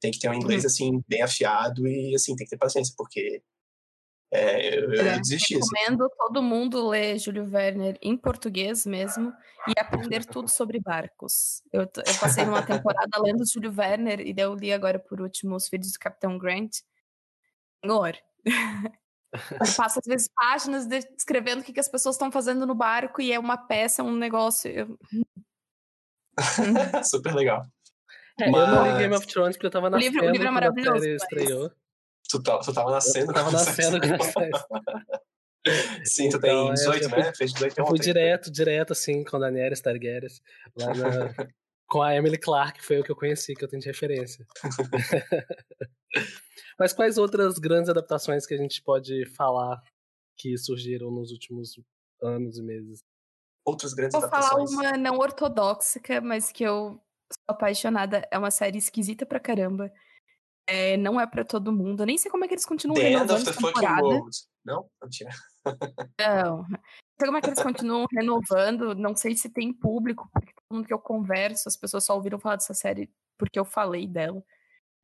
Tem que ter um inglês, uhum. assim, bem afiado e, assim, tem que ter paciência, porque é, eu, eu desisti. Recomendo assim. todo mundo ler Júlio Werner em português mesmo e aprender tudo sobre barcos. Eu, eu passei uma temporada lendo Júlio Werner e eu li agora por último Os Filhos do Capitão Grant. Senhor. Eu passo às vezes páginas descrevendo o que, que as pessoas estão fazendo no barco e é uma peça, um negócio. Eu... Super legal. É, Mas... Eu não li Game of Thrones porque eu tava na o livro, o livro é maravilhoso. Série estreou. Tu, tá, tu tava nascendo. Eu tava nascendo Sim, tu então, tem 18, fui, né? Fez 18 Eu fui direto, direto, assim, com a Daenerys Targaryen. Lá na, com a Emily Clark, foi o que eu conheci, que eu tenho de referência. Mas quais outras grandes adaptações que a gente pode falar que surgiram nos últimos anos e meses? Outras grandes Vou adaptações? Vou falar uma não ortodoxa, mas que eu sou apaixonada. É uma série esquisita pra caramba. É, não é para todo mundo. Eu nem sei como é que eles continuam the renovando end of the temporada. World. Não? Mentira. Não. Não sei como é que eles continuam renovando. Não sei se tem público, porque todo mundo que eu converso, as pessoas só ouviram falar dessa série porque eu falei dela.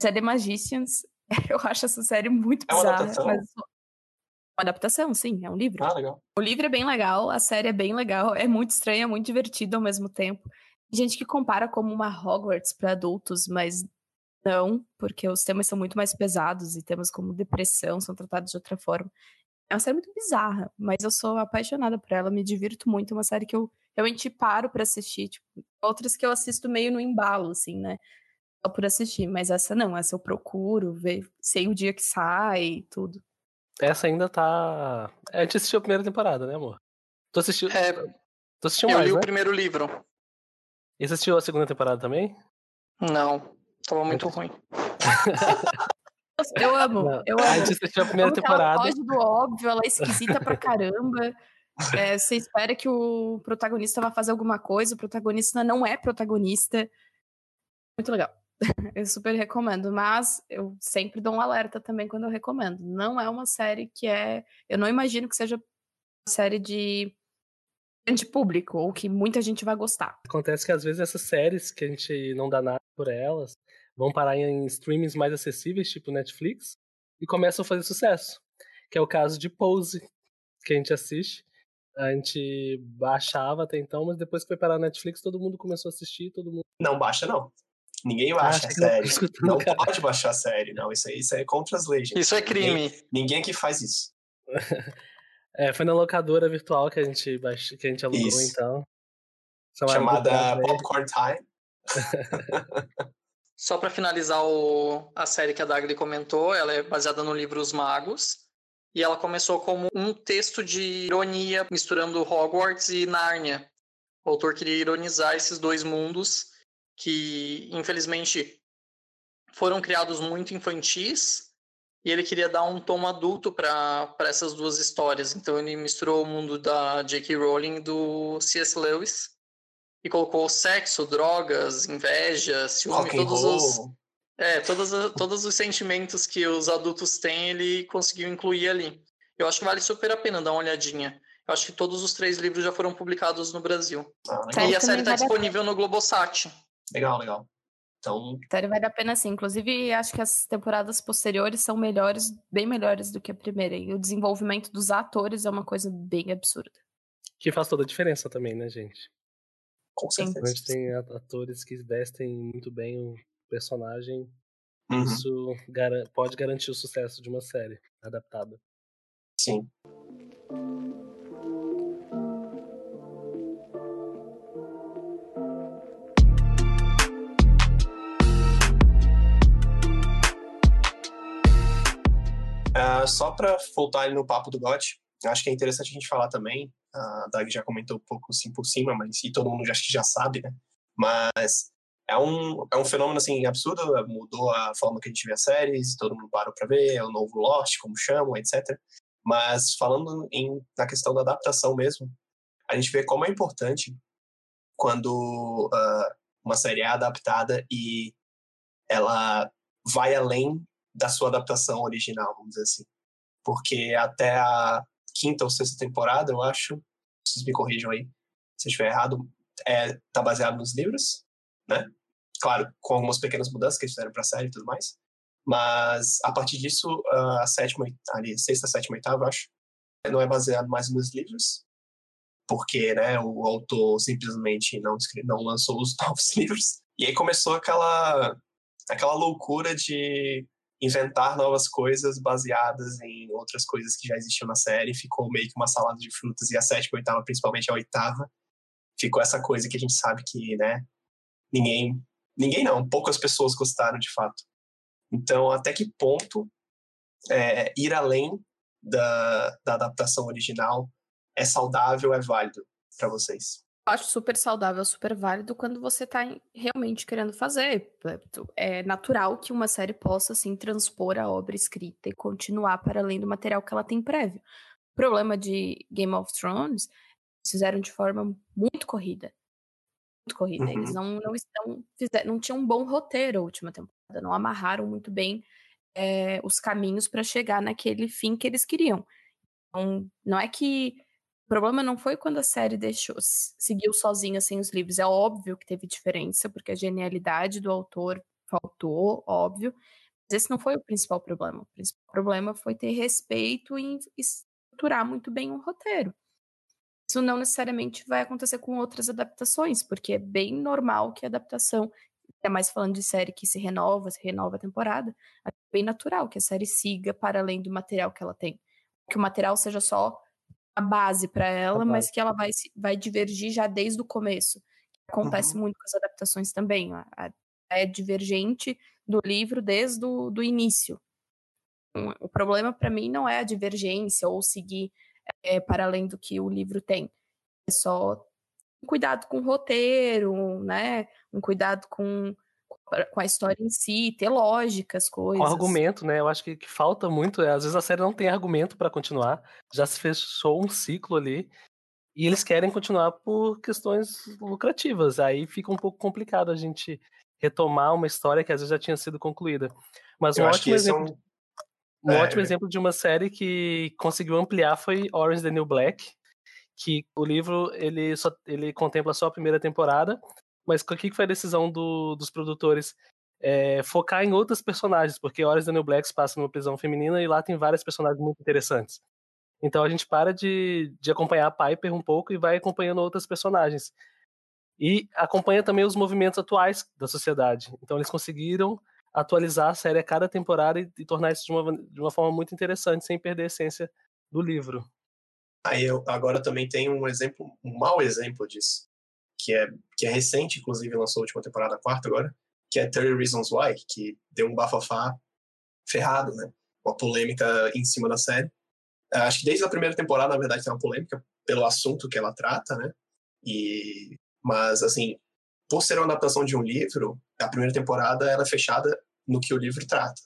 É The Magicians. Eu acho essa série muito é bizarra. Adaptação? Mas... Uma adaptação, sim, é um livro. Ah, legal. O livro é bem legal, a série é bem legal, é muito estranha, muito divertida ao mesmo tempo. Gente que compara como uma Hogwarts para adultos, mas não, porque os temas são muito mais pesados e temas como depressão são tratados de outra forma. É uma série muito bizarra, mas eu sou apaixonada por ela, me divirto muito. É uma série que eu realmente paro para assistir. Tipo, outras que eu assisto meio no embalo, assim, né? Só por assistir. Mas essa não, essa eu procuro, ver, sei o dia que sai e tudo. Essa ainda tá. A gente assistiu a primeira temporada, né, amor? Tu assistiu. É, Tu assistiu eu mais, li né? o primeiro livro. E você assistiu a segunda temporada também? Não, tava muito Eu- ruim. Eu amo, Não. eu A amo. gente assistiu a primeira Como que ela temporada. foge do óbvio, ela é esquisita pra caramba. É, você espera que o protagonista vá fazer alguma coisa, o protagonista não é protagonista. Muito legal. Eu super recomendo, mas eu sempre dou um alerta também quando eu recomendo. Não é uma série que é. Eu não imagino que seja uma série de grande público ou que muita gente vai gostar. Acontece que às vezes essas séries que a gente não dá nada por elas vão parar em streamings mais acessíveis, tipo Netflix, e começam a fazer sucesso. Que é o caso de Pose, que a gente assiste. A gente baixava até então, mas depois que foi parar na Netflix, todo mundo começou a assistir, todo mundo. Não baixa, não. Ninguém Ah, baixa achei a que não série. Não cara. pode baixar a série, não. Isso aí, isso aí é contra as leis, gente. Isso é crime. Ninguém aqui faz isso. É, foi na locadora virtual que a gente, baix... que a gente alugou, Isso. então. Chamada. Popcorn Time. Só pra finalizar o- a série que a Dagli comentou, ela é baseada no livro Os Magos. E ela começou como um texto de ironia, misturando Hogwarts e Nárnia. O autor queria ironizar esses dois mundos que, infelizmente, foram criados muito infantis. E ele queria dar um tom adulto para essas duas histórias. Então ele misturou o mundo da J.K. Rowling e do C.S. Lewis. E colocou sexo, drogas, inveja, ciúme, todos os, é, todos, todos os sentimentos que os adultos têm, ele conseguiu incluir ali. Eu acho que vale super a pena dar uma olhadinha. Eu acho que todos os três livros já foram publicados no Brasil. Ah, e a série está disponível no Globosat. legal, legal. Então, A série vale a pena sim. Inclusive, acho que as temporadas posteriores são melhores, bem melhores do que a primeira. E o desenvolvimento dos atores é uma coisa bem absurda. Que faz toda a diferença também, né, gente? Com certeza. tem atores que vestem muito bem o personagem, Uhum, isso pode garantir o sucesso de uma série adaptada. sim. Ah, só para voltar ali no papo do GOT, acho que é interessante a gente falar também, a Dag já comentou um pouco assim por cima, mas e todo mundo já, já sabe, né? Mas é um, é um fenômeno assim absurdo, mudou a forma que a gente vê as séries, todo mundo parou para ver, é o novo Lost, como chamam, etc. Mas falando em, na questão da adaptação mesmo, a gente vê como é importante quando ah, uma série é adaptada e ela vai além da sua adaptação original, vamos dizer assim. Porque até a quinta ou sexta temporada, eu acho, vocês me corrijam aí se eu estiver errado, é, tá baseado nos livros, né? Claro, com algumas pequenas mudanças que eles fizeram pra série e tudo mais. Mas a partir disso, a sétima, ali, sexta, sétima, oitava, eu acho, não é baseado mais nos livros, porque né, o autor simplesmente não, não lançou os novos livros. E aí começou aquela, aquela loucura de inventar novas coisas baseadas em outras coisas que já existiam na série. Ficou meio que uma salada de frutas. E a sétima e oitava, principalmente a oitava, ficou essa coisa que a gente sabe que, né, ninguém, ninguém não, poucas pessoas gostaram de fato. Então, até que ponto é, ir além da, da adaptação original é saudável, é válido para vocês? Eu acho super saudável, super válido quando você tá realmente querendo fazer. É natural que uma série possa, assim, transpor a obra escrita e continuar para além do material que ela tem prévio. O problema de Game of Thrones, eles fizeram de forma muito corrida. Muito corrida. Uhum. Eles não, não, estão, não tinham um bom roteiro a última temporada, não amarraram muito bem é, os caminhos para chegar naquele fim que eles queriam. Então, não é que o problema não foi quando a série deixou, seguiu sozinha sem os livros. É óbvio que teve diferença, porque a genialidade do autor faltou, óbvio. Mas esse não foi o principal problema. O principal problema foi ter respeito e estruturar muito bem um roteiro. Isso não necessariamente vai acontecer com outras adaptações, porque é bem normal que a adaptação, ainda mais falando de série que se renova, se renova a temporada, é bem natural que a série siga para além do material que ela tem. Que o material seja só a base para ela, base. mas que ela vai, vai divergir já desde o começo. Acontece muito com as adaptações também. a- a- É divergente do livro desde o do início. o problema para mim não é a divergência ou seguir é, para além do que o livro tem. É só um cuidado com o roteiro, né? Um cuidado com, com a história em si, ter lógica, as coisas. Com argumento, né? Eu acho que, que falta muito. É, às vezes a série não tem argumento para continuar. Já se fechou um ciclo ali. E eles querem continuar por questões lucrativas. Aí fica um pouco complicado a gente retomar uma história que às vezes já tinha sido concluída. Mas um ótimo exemplo. É um... Um é, ótimo exemplo de uma série que conseguiu ampliar foi Orange the New Black, que o livro ele só ele contempla só a primeira temporada, mas o que foi a decisão do, dos produtores? É, focar em outras personagens, porque Orange the New Black passa numa prisão feminina e lá tem várias personagens muito interessantes. Então a gente para de, de acompanhar a Piper um pouco e vai acompanhando outras personagens. E acompanha também os movimentos atuais da sociedade. Então eles conseguiram atualizar a série a cada temporada e, e tornar isso de uma, de uma forma muito interessante, sem perder a essência do livro. Aí eu agora também tenho um exemplo, um mau exemplo disso, que é, que é recente, inclusive lançou a última temporada, a quarta agora, que é 30 Reasons Why, que deu um bafafá ferrado, né? Uma polêmica em cima da série. Acho que desde a primeira temporada, na verdade, tem uma polêmica pelo assunto que ela trata, né? E, mas, assim, por ser uma adaptação de um livro, a primeira temporada ela é fechada no que o livro trata.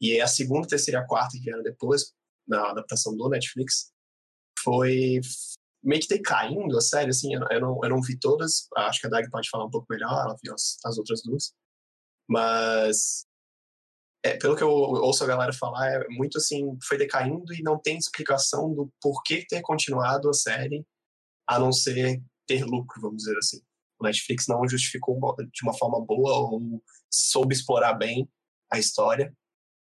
E a segunda, terceira e a quarta que vieram depois, na adaptação do Netflix, foi meio que decaindo a série, assim, eu não, eu não vi todas, acho que a Dag pode falar um pouco melhor, ela viu as, as outras duas, mas é, pelo que eu ouço a galera falar, é muito assim, foi decaindo e não tem explicação do porquê ter continuado a série, a não ser ter lucro, vamos dizer assim. O Netflix não justificou de uma forma boa ou soube explorar bem a história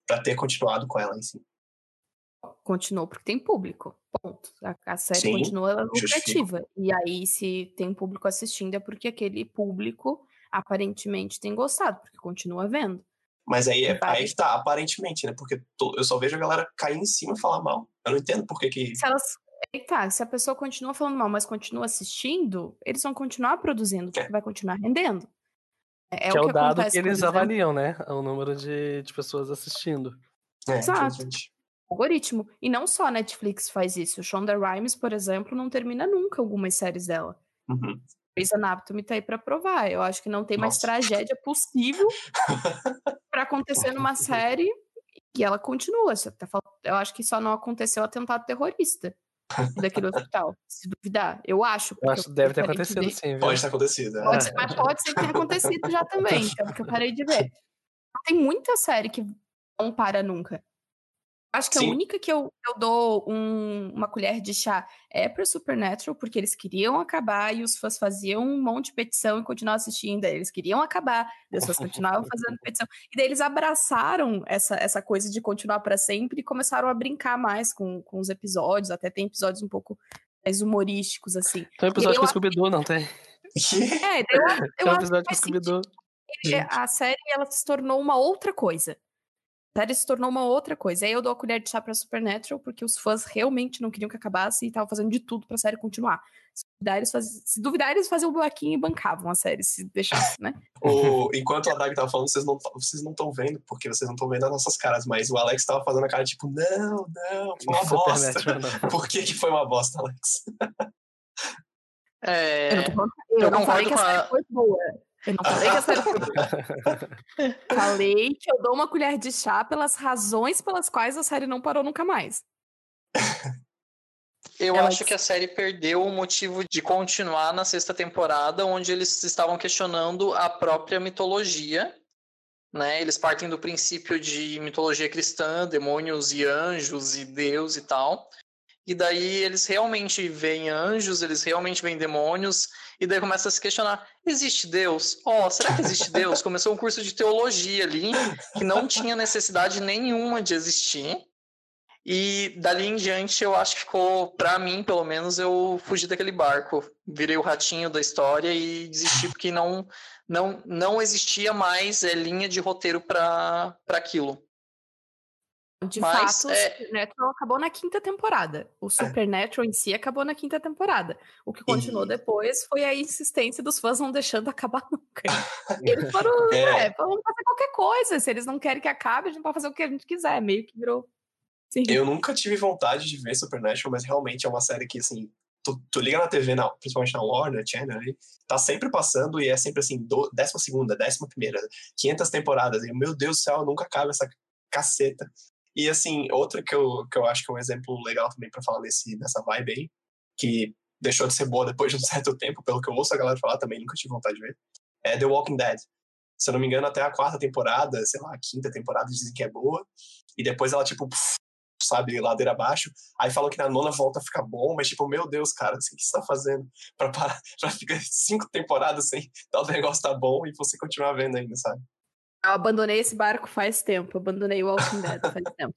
para ter continuado com ela em si. Continuou porque tem público. Ponto. A, a série Sim, continua lucrativa. E aí, se tem público assistindo, é porque aquele público aparentemente tem gostado, porque continua vendo. Mas aí, é, aí que tá, aparentemente, né? Porque eu só vejo a galera cair em cima e falar mal. Eu não entendo por que que... Se elas tá, se a pessoa continua falando mal, mas continua assistindo, eles vão continuar produzindo, porque é. vai continuar rendendo. É, é que é o, que dado que eles avaliam, né? O número de, de pessoas assistindo. É, Exato. Algoritmo. E não só a Netflix faz isso. O Shonda Rhimes, por exemplo, não termina nunca algumas séries dela. Uhum. Grey's Anatomy tá aí pra provar. Eu acho que não tem Nossa. mais tragédia possível para acontecer numa série e ela continua. Tá eu acho que só não aconteceu atentado terrorista daquele hospital, se duvidar. Eu acho. Eu acho que deve ter acontecido, sim. Viu? Pode ter acontecido. É. Pode, mas pode ser que tenha acontecido já também, então, porque eu parei de ver. Tem muita série que não para nunca. Acho que Sim. a única que eu, eu dou um, uma colher de chá é para Supernatural, porque eles queriam acabar e os fãs faziam um monte de petição e continuavam assistindo. Eles queriam acabar, e as pessoas continuavam fazendo petição. E daí eles abraçaram essa, essa coisa de continuar para sempre e começaram a brincar mais com, com os episódios. Até tem episódios um pouco mais humorísticos, assim. Tem um episódio com o Scooby-Doo, não tem? É, eu, eu, tem um episódio com Scooby-Doo. A série ela se tornou uma outra coisa série se tornou uma outra coisa. Aí eu dou a colher de chá pra Supernatural, porque os fãs realmente não queriam que acabasse e estavam fazendo de tudo pra série continuar. Se duvidar, eles, faz... se duvidar, eles faziam o buraquinho e bancavam a série, se deixasse, né? o... Enquanto a Dag tava falando, vocês não vocês não estão vendo, porque vocês não estão vendo as nossas caras, mas o Alex tava fazendo a cara tipo, não, não, foi uma bosta. Por que que foi uma bosta, Alex? É... Eu não, falando... eu eu não falei que a série foi boa. Eu não falei que a série foi Falei que eu dou uma colher de chá pelas razões pelas quais a série não parou nunca mais. Eu Ela... acho que a série perdeu o motivo de continuar na sexta temporada, onde eles estavam questionando a própria mitologia. Né? Eles partem do princípio de mitologia cristã, demônios e anjos e Deus e tal. E daí eles realmente veem anjos, eles realmente veem demônios, e daí começa a se questionar: existe Deus? Ó, oh, será que existe Deus? Começou um curso de teologia ali, que não tinha necessidade nenhuma de existir. E dali em diante eu acho que ficou, para mim, pelo menos, eu fugi daquele barco. Virei o ratinho da história e desisti porque não não, não existia mais é, linha de roteiro para aquilo. De Mas, fato, é- o Supernatural acabou na quinta temporada. O Supernatural em si acabou na quinta temporada. O que continuou E- depois foi a insistência dos fãs não deixando acabar nunca. Eles foram, É. é, vamos fazer qualquer coisa. Se eles não querem que acabe, a gente pode fazer o que a gente quiser. Meio que virou. Sim. Eu nunca tive vontade de ver Supernatural, mas realmente é uma série que, assim, tu, tu liga na TV, não, principalmente na Warner Channel, ali, tá sempre passando e é sempre assim, do, décima segunda, décima primeira, 500 temporadas. E, meu Deus do céu, nunca acaba essa caceta. E, assim, outra que eu, que eu acho que é um exemplo legal também pra falar nesse, nessa vibe aí, que deixou de ser boa depois de um certo tempo, pelo que eu ouço a galera falar também, nunca tive vontade de ver, é The Walking Dead. Se eu não me engano, até a quarta temporada, sei lá, a quinta temporada dizem que é boa, e depois ela, tipo, pff, sabe, ladeira abaixo. Aí falam que na nona volta a ficar bom, mas tipo, meu Deus, cara, assim, o que você tá fazendo pra, parar, pra ficar cinco temporadas sem tal negócio tá bom e você continuar vendo ainda, sabe? Eu abandonei esse barco faz tempo. Abandonei o Walking Dead faz tempo.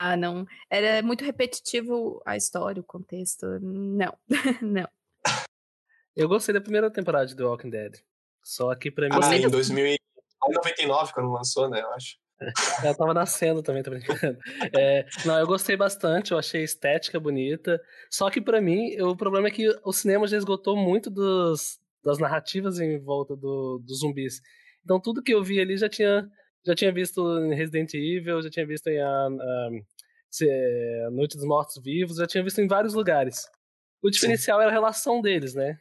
Ah, não. Era muito repetitivo a história, o contexto. Não, não. Eu gostei da primeira temporada de The Walking Dead. Só que pra mim. Ah, Gostei em do- 2099, quando lançou, né, eu acho. Ela tava nascendo também, tô brincando. É, não, eu gostei bastante, eu achei a estética bonita. Só que pra mim, o problema é que o cinema já esgotou muito dos, das narrativas em volta do, dos zumbis. Então tudo que eu vi ali já tinha, já tinha visto em Resident Evil, já tinha visto em a, a, se- Noite dos Mortos Vivos, já tinha visto em vários lugares. O diferencial era a relação deles, né?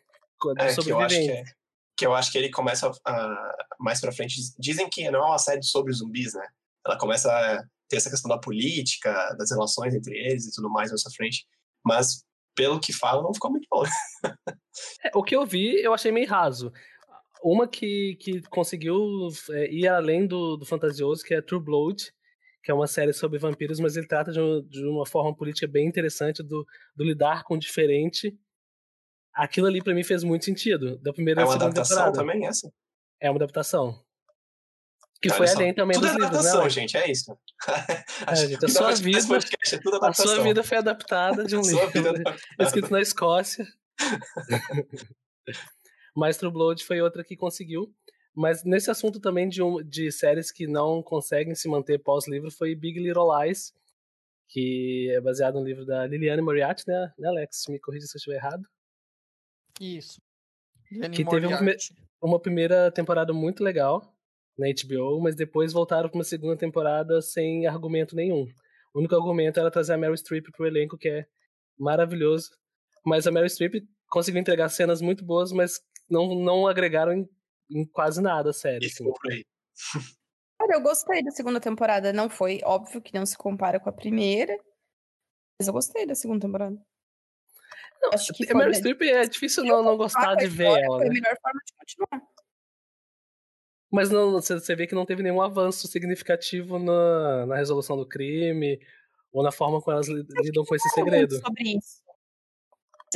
De É, que eu acho que é. Que eu acho que ele começa a, mais pra frente. Dizem que não é uma série sobre zumbis, né? Ela começa a ter essa questão da política, das relações entre eles e tudo mais pra frente. Mas, pelo que falam, não ficou muito bom. É, o que eu vi, eu achei meio raso. Uma que, que conseguiu é, ir além do, do fantasioso, que é True Blood, que é uma série sobre vampiros, mas ele trata de, um- de uma forma política bem interessante do, do lidar com o diferente. Aquilo ali pra mim fez muito sentido. Da primeira É uma adaptação temporada. também, essa? É uma adaptação. Que Olha foi só, além também Tudo dos é livros, né? adaptação, Alex? gente, é isso. É, gente, a sua vida- podcast é tudo A sua vida foi adaptada de um livro é escrito na Escócia. Mas True Blood foi outra que conseguiu. Mas nesse assunto também de, um- de séries que não conseguem se manter pós-livro foi Big Little Lies, que é baseado no livro da Liliane Moriarty, né, né Alex? Me corrija se eu estiver errado. Isso. Lenny Que teve um Moriarty. Uma primeira temporada muito legal na HBO, mas depois voltaram para uma segunda temporada sem argumento nenhum. O único argumento era trazer a Meryl Streep pro elenco, que é maravilhoso. Mas a Meryl Streep conseguiu entregar cenas muito boas, mas não, não agregaram em, em quase nada a série. E assim. aí. Cara, eu gostei da segunda temporada. Não foi óbvio que não se compara com a primeira. Mas eu gostei da segunda temporada. Acho que A Meryl foi- Streep é difícil não, não gostar de ver ela, Foi a né? melhor forma de continuar. Mas não, você você vê que não teve nenhum avanço significativo na, na resolução do crime ou na forma como elas li- lidam com esse Não segredo. muito sobre isso.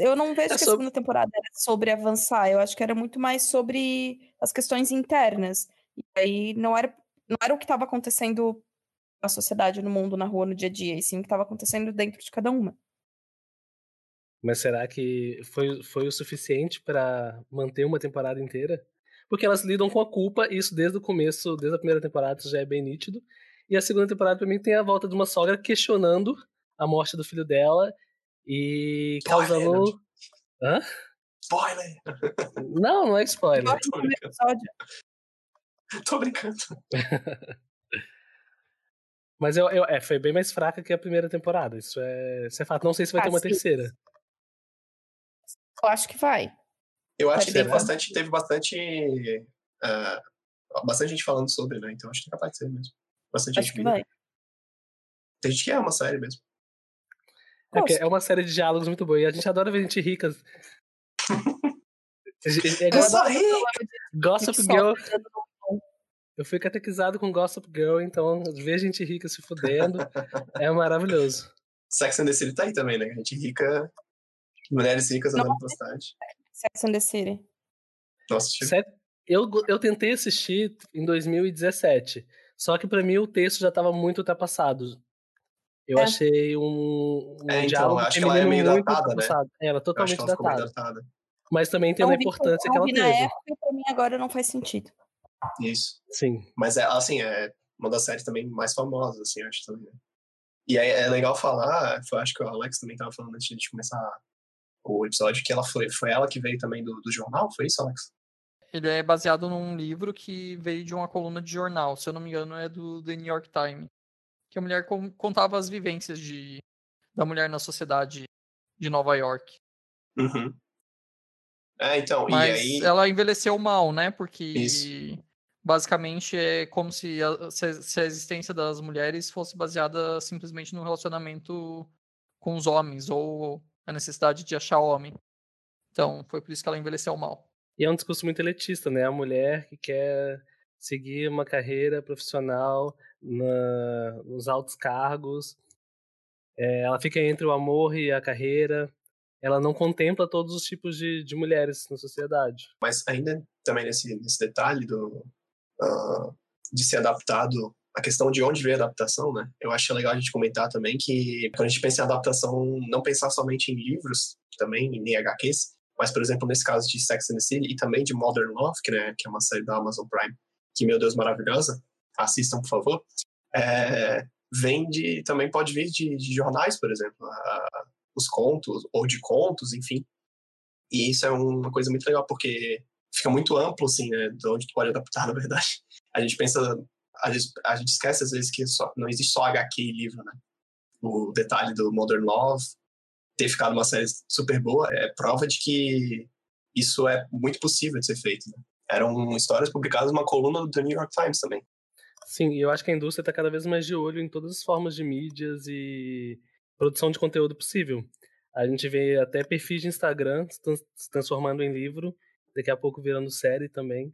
Eu não vejo É que a sobre- segunda temporada era sobre avançar. Eu acho que era muito mais sobre as questões internas. E aí não era, não era o que estava acontecendo na sociedade, no mundo, na rua, no dia a dia, e sim o que estava acontecendo dentro de cada uma. Mas será que foi, foi o suficiente pra manter uma temporada inteira? Porque elas lidam com a culpa, e isso desde o começo, desde a primeira temporada, isso já é bem nítido. E a segunda temporada, pra mim, tem a volta de uma sogra questionando a morte do filho dela e causando. Spoiler. Hã? Spoiler! Não, não é spoiler. No primeiro episódio. Tô brincando. Mas eu, eu- é, foi bem mais fraca que a primeira temporada. Isso é, isso é fato. Não sei se vai Ah, ter uma sim. terceira. Eu acho que vai. Eu acho que teve bastante, teve bastante, ah, bastante gente falando sobre, né? Então acho que é capaz de ser mesmo. Bastante Acho gente que vai. Tem gente que é uma série mesmo. É, é uma série de diálogos muito boa. E a gente adora ver gente rica. É Eu igual sou rico! Gossip Girl. Eu fui catequizado com Gossip Girl, então ver gente rica se fudendo é maravilhoso. Sex and the City tá aí também, né? Gente rica, mulheres ricas andando pela cidade. Sex and the City. Nossa, tipo, Eu, eu tentei assistir em 2017, só que pra mim o texto já tava muito ultrapassado. Eu É. achei um, um É, então, diálogo acho que ela é meio muito datada, né? É, Ela é totalmente ela datada. datada. Mas também tem Eu a importância que ela teve. na época pra mim agora não faz sentido. Isso. Sim. Mas, é, assim, é, uma das séries também mais famosas, assim, eu acho também. Né? E aí é legal falar, eu acho que o Alex também estava falando antes de começar o episódio, que ela foi, foi ela que veio também do, do jornal, foi isso, Alex? Ele é baseado num livro que veio de uma coluna de jornal, se eu não me engano é do The New York Times, que a mulher contava as vivências de, da mulher na sociedade de Nova York. Uhum. É, então, Mas e aí... ela envelheceu mal, né? Porque Isso. basicamente é como se a, se a existência das mulheres fosse baseada simplesmente no relacionamento com os homens ou a necessidade de achar homem. Então, foi por isso que ela envelheceu mal. E é um discurso muito elitista, né? A mulher que quer seguir uma carreira profissional na, nos altos cargos, é, ela fica entre o amor e a carreira, ela não contempla todos os tipos de, de mulheres na sociedade. Mas ainda também nesse, nesse detalhe do, uh, de ser adaptado, a questão de onde veio a adaptação, né? Eu acho legal a gente comentar também que quando a gente pensa em adaptação, não pensar somente em livros também, nem HQs, mas, por exemplo, nesse caso de Sex and the City e também de Modern Love, que, né, que é uma série da Amazon Prime, que, meu Deus, maravilhosa, assistam, por favor, é, vem de, também pode vir de, de jornais, por exemplo, a, os contos, ou de contos, enfim. E isso é uma coisa muito legal, porque fica muito amplo, assim, né, de onde tu pode adaptar, na verdade. A gente pensa, a gente, a gente esquece às vezes que só, não existe só HQ e livro, né. O detalhe do Modern Love ter ficado uma série super boa é prova de que isso é muito possível de ser feito, né? Eram histórias publicadas numa coluna do New York Times também. Sim, e eu acho que a indústria está cada vez mais de olho em todas as formas de mídias e produção de conteúdo possível. A gente vê até perfis de Instagram se transformando em livro, daqui a pouco virando série também.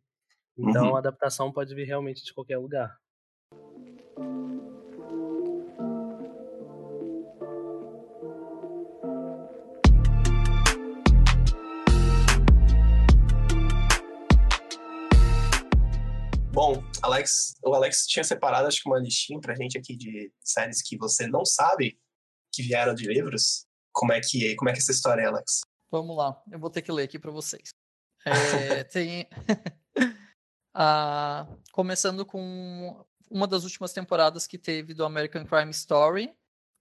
Então uhum. a adaptação pode vir realmente de qualquer lugar. Bom, Alex, o Alex tinha separado acho que uma listinha pra gente aqui de séries que você não sabe que vieram de livros. Como é que, como é, que é essa história, Alex? Vamos lá, eu vou ter que ler aqui para vocês. É, tem. ah, começando com uma das últimas temporadas que teve do American Crime Story.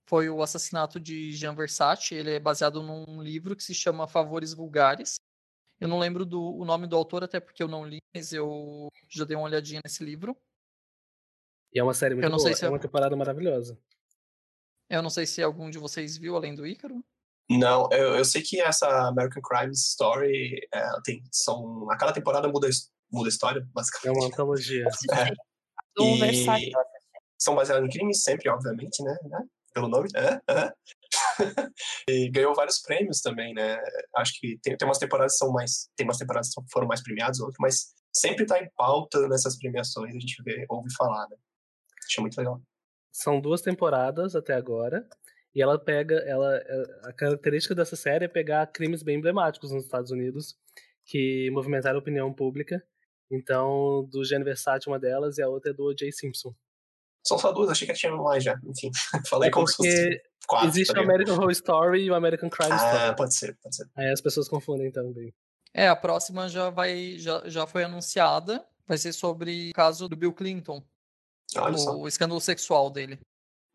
Foi o assassinato de Jean Versace. Ele é baseado num livro que se chama Favores Vulgares. Eu não lembro do o nome do autor, até porque eu não li, mas eu já dei uma olhadinha nesse livro. E é uma série muito eu não boa, sei se é uma temporada maravilhosa. Eu não sei se algum de vocês viu além do Ícaro. Não, eu, eu sei que essa American Crime Story é, tem, são, a cada temporada muda, muda a história, basicamente. É uma antologia. É. E são baseados em crimes, sempre, obviamente, né? né? Pelo nome, é, é. e ganhou vários prêmios também, né? Acho que tem, tem umas temporadas que são mais. Tem umas temporadas que foram mais premiadas, outras, mas sempre tá em pauta nessas premiações, a gente vê, ouve falar, né? Acho muito legal. São duas temporadas até agora. E ela pega. Ela, a característica dessa série é pegar crimes bem emblemáticos nos Estados Unidos que movimentaram a opinião pública. Então, do Gianni Versace, uma delas, e a outra é do O.J. Simpson. São só duas, achei que tinha mais já. Enfim, falei é como se fosse quatro. Existe tá o American Horror Story e o American Crime ah, Story. Ah, pode ser, pode ser. Aí as pessoas confundem também. É, a próxima já vai, já, já foi anunciada. Vai ser sobre o caso do Bill Clinton. Olha o, só. o escândalo sexual dele.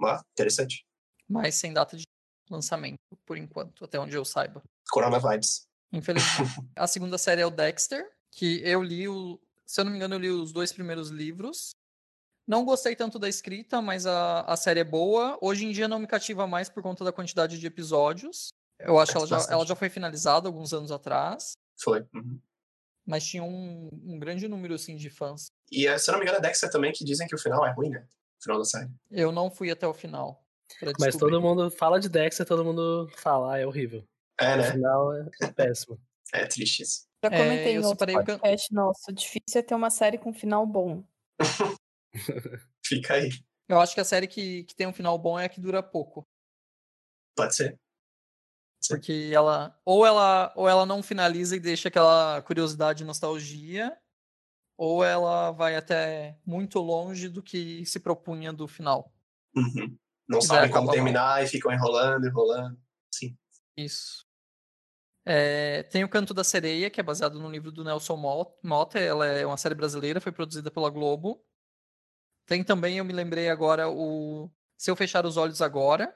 Ah, interessante. Mas sem data de lançamento, por enquanto, até onde eu saiba. Corona Vibes. Infelizmente. a segunda série é o Dexter, que eu li o. Se eu não me engano, eu li os dois primeiros livros. Não gostei tanto da escrita, mas a, a série é boa. Hoje em dia não me cativa mais por conta da quantidade de episódios. Eu acho que ela já, ela já foi finalizada alguns anos atrás. Foi. Uhum. Mas tinha um, um, grande número, assim, de fãs. E, se eu não me engano, é Dexter também, que dizem que o final é ruim, né? O final da série. Eu não fui até o final. Mas todo mundo fala de Dexter, todo mundo fala, ah, é horrível. É, né? O final é péssimo. é triste isso. Já comentei é, em outro podcast, nossa, difícil é ter uma série com final bom. Fica aí. Eu acho que a série que, que tem um final bom é a que dura pouco. Pode ser. Porque ela ou ela ou ela não finaliza e deixa aquela curiosidade e nostalgia, ou ela vai até muito longe do que se propunha do final. Uhum. Não sabem como terminar e ficam enrolando, enrolando. Sim. Isso. É, tem o Canto da Sereia, que é baseado no livro do Nelson Mota. Ela é uma série brasileira, foi produzida pela Globo. Tem também, eu me lembrei agora, o Se Eu Fechar os Olhos Agora.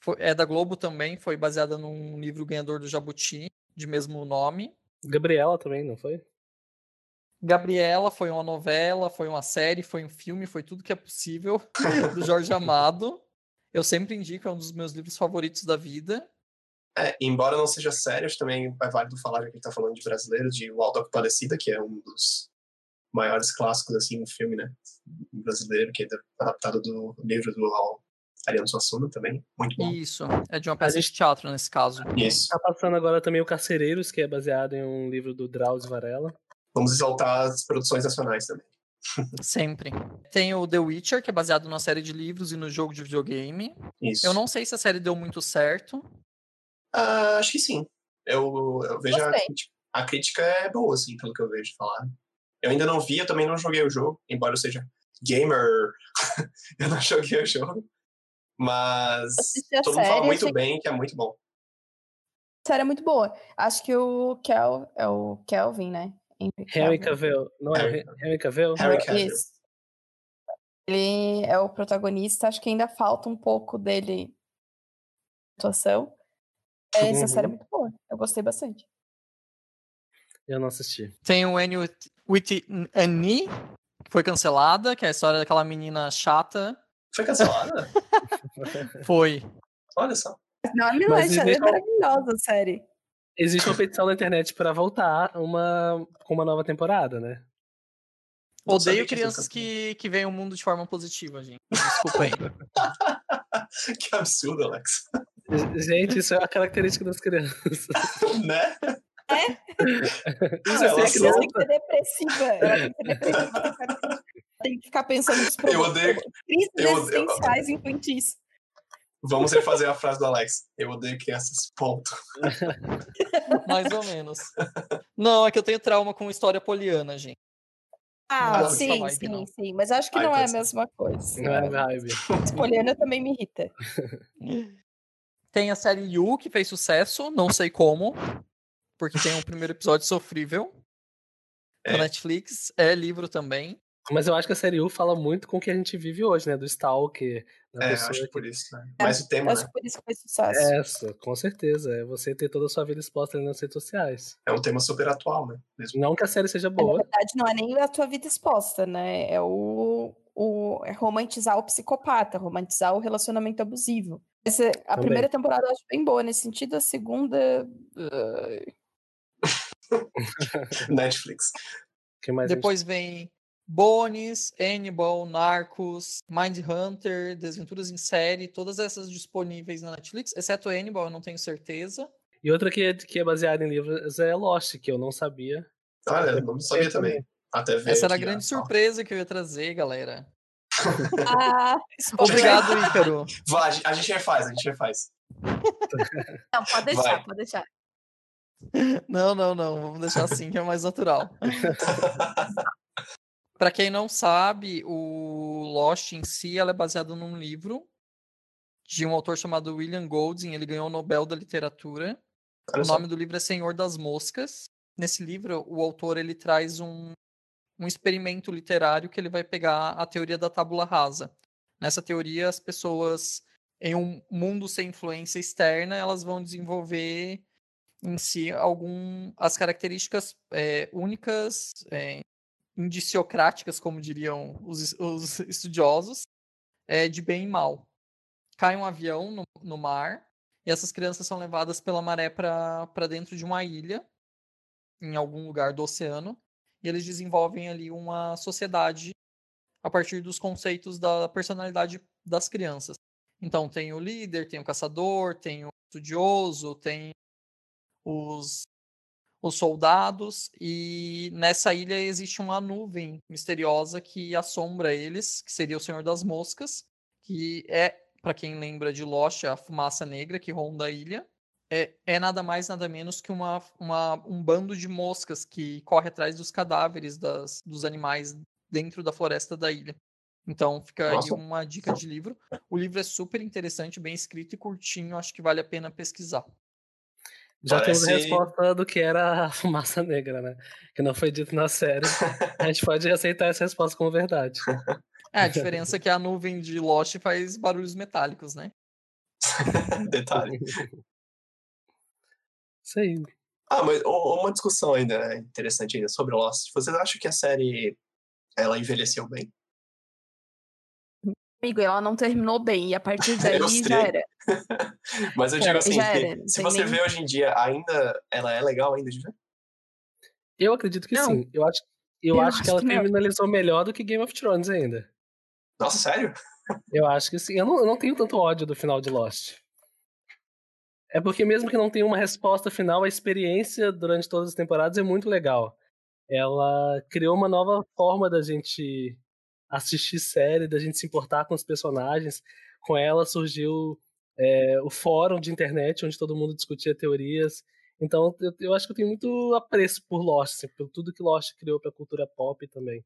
Foi, é da Globo também, foi baseada num livro ganhador do Jabuti, de mesmo nome. Gabriela também, não foi? Gabriela foi uma novela, foi uma série, foi um filme, foi tudo que é possível do Jorge Amado. Eu sempre indico, é um dos meus livros favoritos da vida. É, embora não seja sério, também é válido falar, já que a gente tá falando de brasileiro, de O Alto Compadecida, que é um dos maiores clássicos, assim, no filme, né, brasileiro, que é adaptado do livro do Ariano Suassuna também, muito bom. Isso, é de uma peça de teatro, nesse caso. Isso. Tá passando agora também o Carcereiros, que é baseado em um livro do Drauzio Varela. Vamos exaltar as produções nacionais também. Sempre. Tem o The Witcher, que é baseado numa série de livros e no jogo de videogame. Isso. Eu não sei se a série deu muito certo. Ah, acho que sim. Eu, eu vejo a crítica, a crítica é boa, assim, pelo que eu vejo falar. Eu ainda não vi, eu também não joguei o jogo, embora eu seja gamer, eu não joguei o jogo. Mas todo mundo fala muito bem, que é muito bom. A série é muito boa. Acho que o Kel, é o Kelvin, né? Henry Cavill. Não é Henry Cavill? Harry Cavill. Ele é o protagonista. Acho que ainda falta um pouco dele atuação. Essa uhum. série é muito boa. Eu gostei bastante. Eu não assisti. Tem o Annie with Annie, que foi cancelada, que é a história daquela menina chata. Foi cancelada? foi. Olha só. Não, a Milã é maravilhosa a série. Existe uma petição na internet para voltar uma, com uma nova temporada, né? Odeio crianças que, que veem o mundo de forma positiva, gente. Desculpa aí. que absurdo, Alex. Gente, isso é a característica das crianças. né? É? Isso é a criança tem que ser depressiva. Ela tem que ser depressiva. Tem que ficar pensando nos problemas. Eu odeio. Crises existenciais infantis. Vamos refazer a frase do Alex. Eu odeio crianças, ponto. Mais ou menos. Não, é que eu tenho trauma com história poliana, gente. Ah, não, sim, vibe, sim, não. sim. Mas acho que Ai, não é a mesma coisa. Não é vibe. Poliana também me irrita. Tem a série Yu, que fez sucesso, não sei como, porque tem um primeiro episódio sofrível. É. Na Netflix, é livro também. Mas eu acho que a série U fala muito com o que a gente vive hoje, né? Do Stalker. Da é, acho que por isso, né? Mas o tema, acho né? por isso que foi sucesso. É, essa, com certeza. É você ter toda a sua vida exposta nas redes sociais. É um tema super atual, né? Mesmo. Não que a série seja boa. Na verdade, não é nem a tua vida exposta, né? É o, o é romantizar o psicopata, romantizar o relacionamento abusivo. Essa, a Também. primeira temporada eu acho bem boa nesse sentido, a segunda. Uh... Netflix. Depois gente... vem Bones, Hannibal, Narcos, Mindhunter, Desventuras em Série, todas essas disponíveis na Netflix, exceto Hannibal, eu não tenho certeza. E outra que é, que é baseada em livros é Lost, que eu não sabia. Olha, eu não sabia também. Até ver Essa era a grande surpresa que eu ia trazer, galera. ah, Obrigado, Ícaro. Vai, a gente refaz, a gente refaz. Não, pode deixar, Vai. pode deixar. Não, não, não. Vamos deixar assim que é mais natural. Para quem não sabe, o Lost em si ela é baseado num livro de um autor chamado William Golding. Ele ganhou o Nobel da Literatura. Olha o só. nome do livro é Senhor das Moscas. Nesse livro, o autor ele traz um, um experimento literário que ele vai pegar a teoria da tábula rasa. Nessa teoria, as pessoas em um mundo sem influência externa, elas vão desenvolver em si algum as características é, únicas é, indiciocráticas, como diriam os, os estudiosos, é, de bem e mal. Cai um avião no, no mar e essas crianças são levadas pela maré para dentro de uma ilha, em algum lugar do oceano, e eles desenvolvem ali uma sociedade a partir dos conceitos da personalidade das crianças. Então tem o líder, tem o caçador, tem o estudioso, tem os os soldados, e nessa ilha existe uma nuvem misteriosa que assombra eles, que seria o Senhor das Moscas, que é, para quem lembra de Lost, a fumaça negra que ronda a ilha. É, é nada mais, nada menos que uma, uma, um bando de moscas que corre atrás dos cadáveres das, dos animais dentro da floresta da ilha. Então fica Nossa. aí uma dica de livro. O livro é super interessante, bem escrito e curtinho, acho que vale a pena pesquisar. Já Parece- temos a resposta do que era a fumaça negra, né? Que não foi dito na série. A gente pode aceitar essa resposta como verdade. É, a diferença é que a nuvem de Lost faz barulhos metálicos, né? Detalhe. Isso aí. Ah, mas uma discussão ainda né, interessante ainda sobre Lost. Vocês acham que a série ela envelheceu bem? Amigo, ela não terminou bem, e a partir daí já era. Mas eu digo assim, que era, se você nem- vê hoje em dia, ainda ela é legal ainda de ver? Eu acredito que Não. sim. Eu acho, eu Eu acho que acho ela que não. finalizou melhor do que Game of Thrones ainda. Nossa, sério? Eu acho que sim. Eu não, eu não tenho tanto ódio do final de Lost. É porque mesmo que não tenha uma resposta final, a experiência durante todas as temporadas é muito legal. Ela criou uma nova forma da gente assistir série, da gente se importar com os personagens. Com ela surgiu é, o fórum de internet, onde todo mundo discutia teorias. Então eu, eu acho que eu tenho muito apreço por Lost, assim, por tudo que Lost criou pra cultura pop também.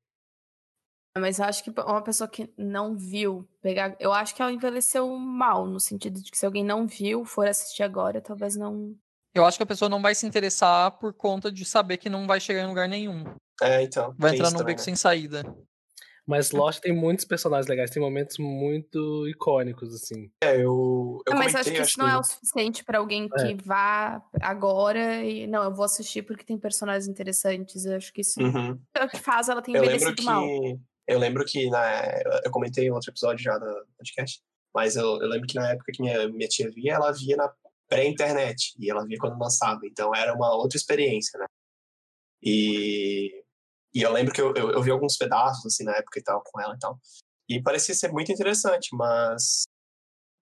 Mas eu acho que uma pessoa que não viu pegar. Eu acho que ela envelheceu mal, no sentido de que se alguém não viu, for assistir agora, talvez não. Eu acho que a pessoa não vai se interessar por conta de saber que não vai chegar em lugar nenhum. É, então. Vai entrar isso num beco né? sem saída. Mas Lost tem muitos personagens legais, tem momentos muito icônicos, assim. É, eu, eu Ah, mas comentei, acho que isso não é o suficiente pra alguém que vá agora e. Não, eu vou assistir porque tem personagens interessantes. Eu acho que isso Uhum. é o que faz ela lembro envelhecido que. mal. Eu lembro que na, eu comentei em outro episódio já do podcast, mas eu, eu lembro que na época que minha, minha tia via, ela via na pré-internet, e ela via quando lançava, então era uma outra experiência, né? E, e eu lembro que eu, eu, eu vi alguns pedaços, assim, na época e tal, com ela e tal, e parecia ser muito interessante, mas,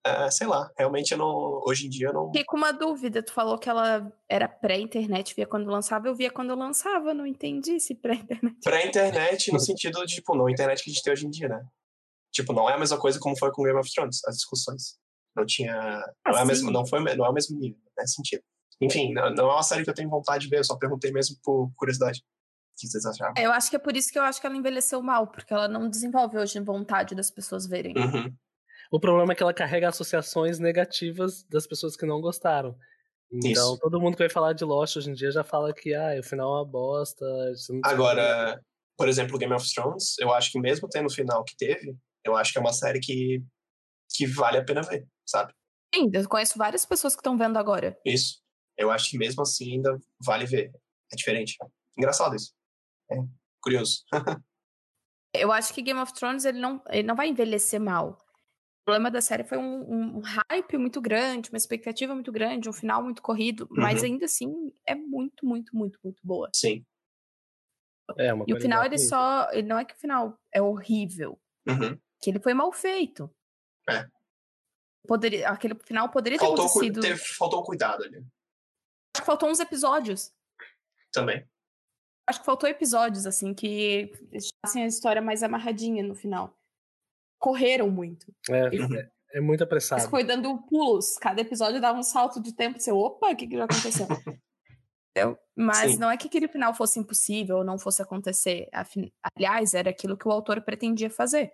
é, sei lá, realmente eu não, hoje em dia eu não... Fiquei com uma dúvida. Tu falou que ela era pré-internet, via quando lançava. Eu via quando lançava, não entendi se pré-internet. Pré-internet no sentido de, tipo, não a internet que a gente tem hoje em dia, né? Tipo, não é a mesma coisa como foi com Game of Thrones, as discussões. Não tinha. Não, é, a sim. mesma, não, foi, não é o mesmo nível, nesse sentido. Enfim, não, não é uma série que eu tenho vontade de ver, eu só perguntei mesmo por curiosidade. O que vocês acharam? Eu acho que é por isso que eu acho que ela envelheceu mal, porque ela não desenvolve hoje vontade das pessoas verem. Uhum. O problema é que ela carrega associações negativas das pessoas que não gostaram. Então, Isso. todo mundo que vai falar de Lost hoje em dia já fala que ah, o final é uma bosta. Agora, por exemplo, Game of Thrones, eu acho que mesmo tendo o final que teve, eu acho que é uma série que, que vale a pena ver, sabe? Sim, eu conheço várias pessoas que estão vendo agora. Isso. Eu acho que mesmo assim ainda vale ver. É diferente. Engraçado isso. É curioso. Eu acho que Game of Thrones ele não, ele não vai envelhecer mal. O problema da série foi um, um hype muito grande, uma expectativa muito grande, um final muito corrido, mas Uhum. ainda assim é muito, muito, muito, muito boa. Sim. É, uma E o final ele só. Ele não é que o final é horrível, Uhum. que ele foi mal feito. É. Poderia, aquele final poderia ter Faltou, cu- acontecido. teve, faltou cuidado ali Acho que faltou uns episódios. também. Acho que faltou episódios, assim, que deixassem a história mais amarradinha no final. Correram muito. É, é, é muito apressado. Mas foi dando pulos. Cada episódio dava um salto de tempo. Você, opa, o que, que já aconteceu? Entendeu? Mas Sim. não é que aquele final fosse impossível ou não fosse acontecer. Afin- Aliás, era aquilo que o autor pretendia fazer.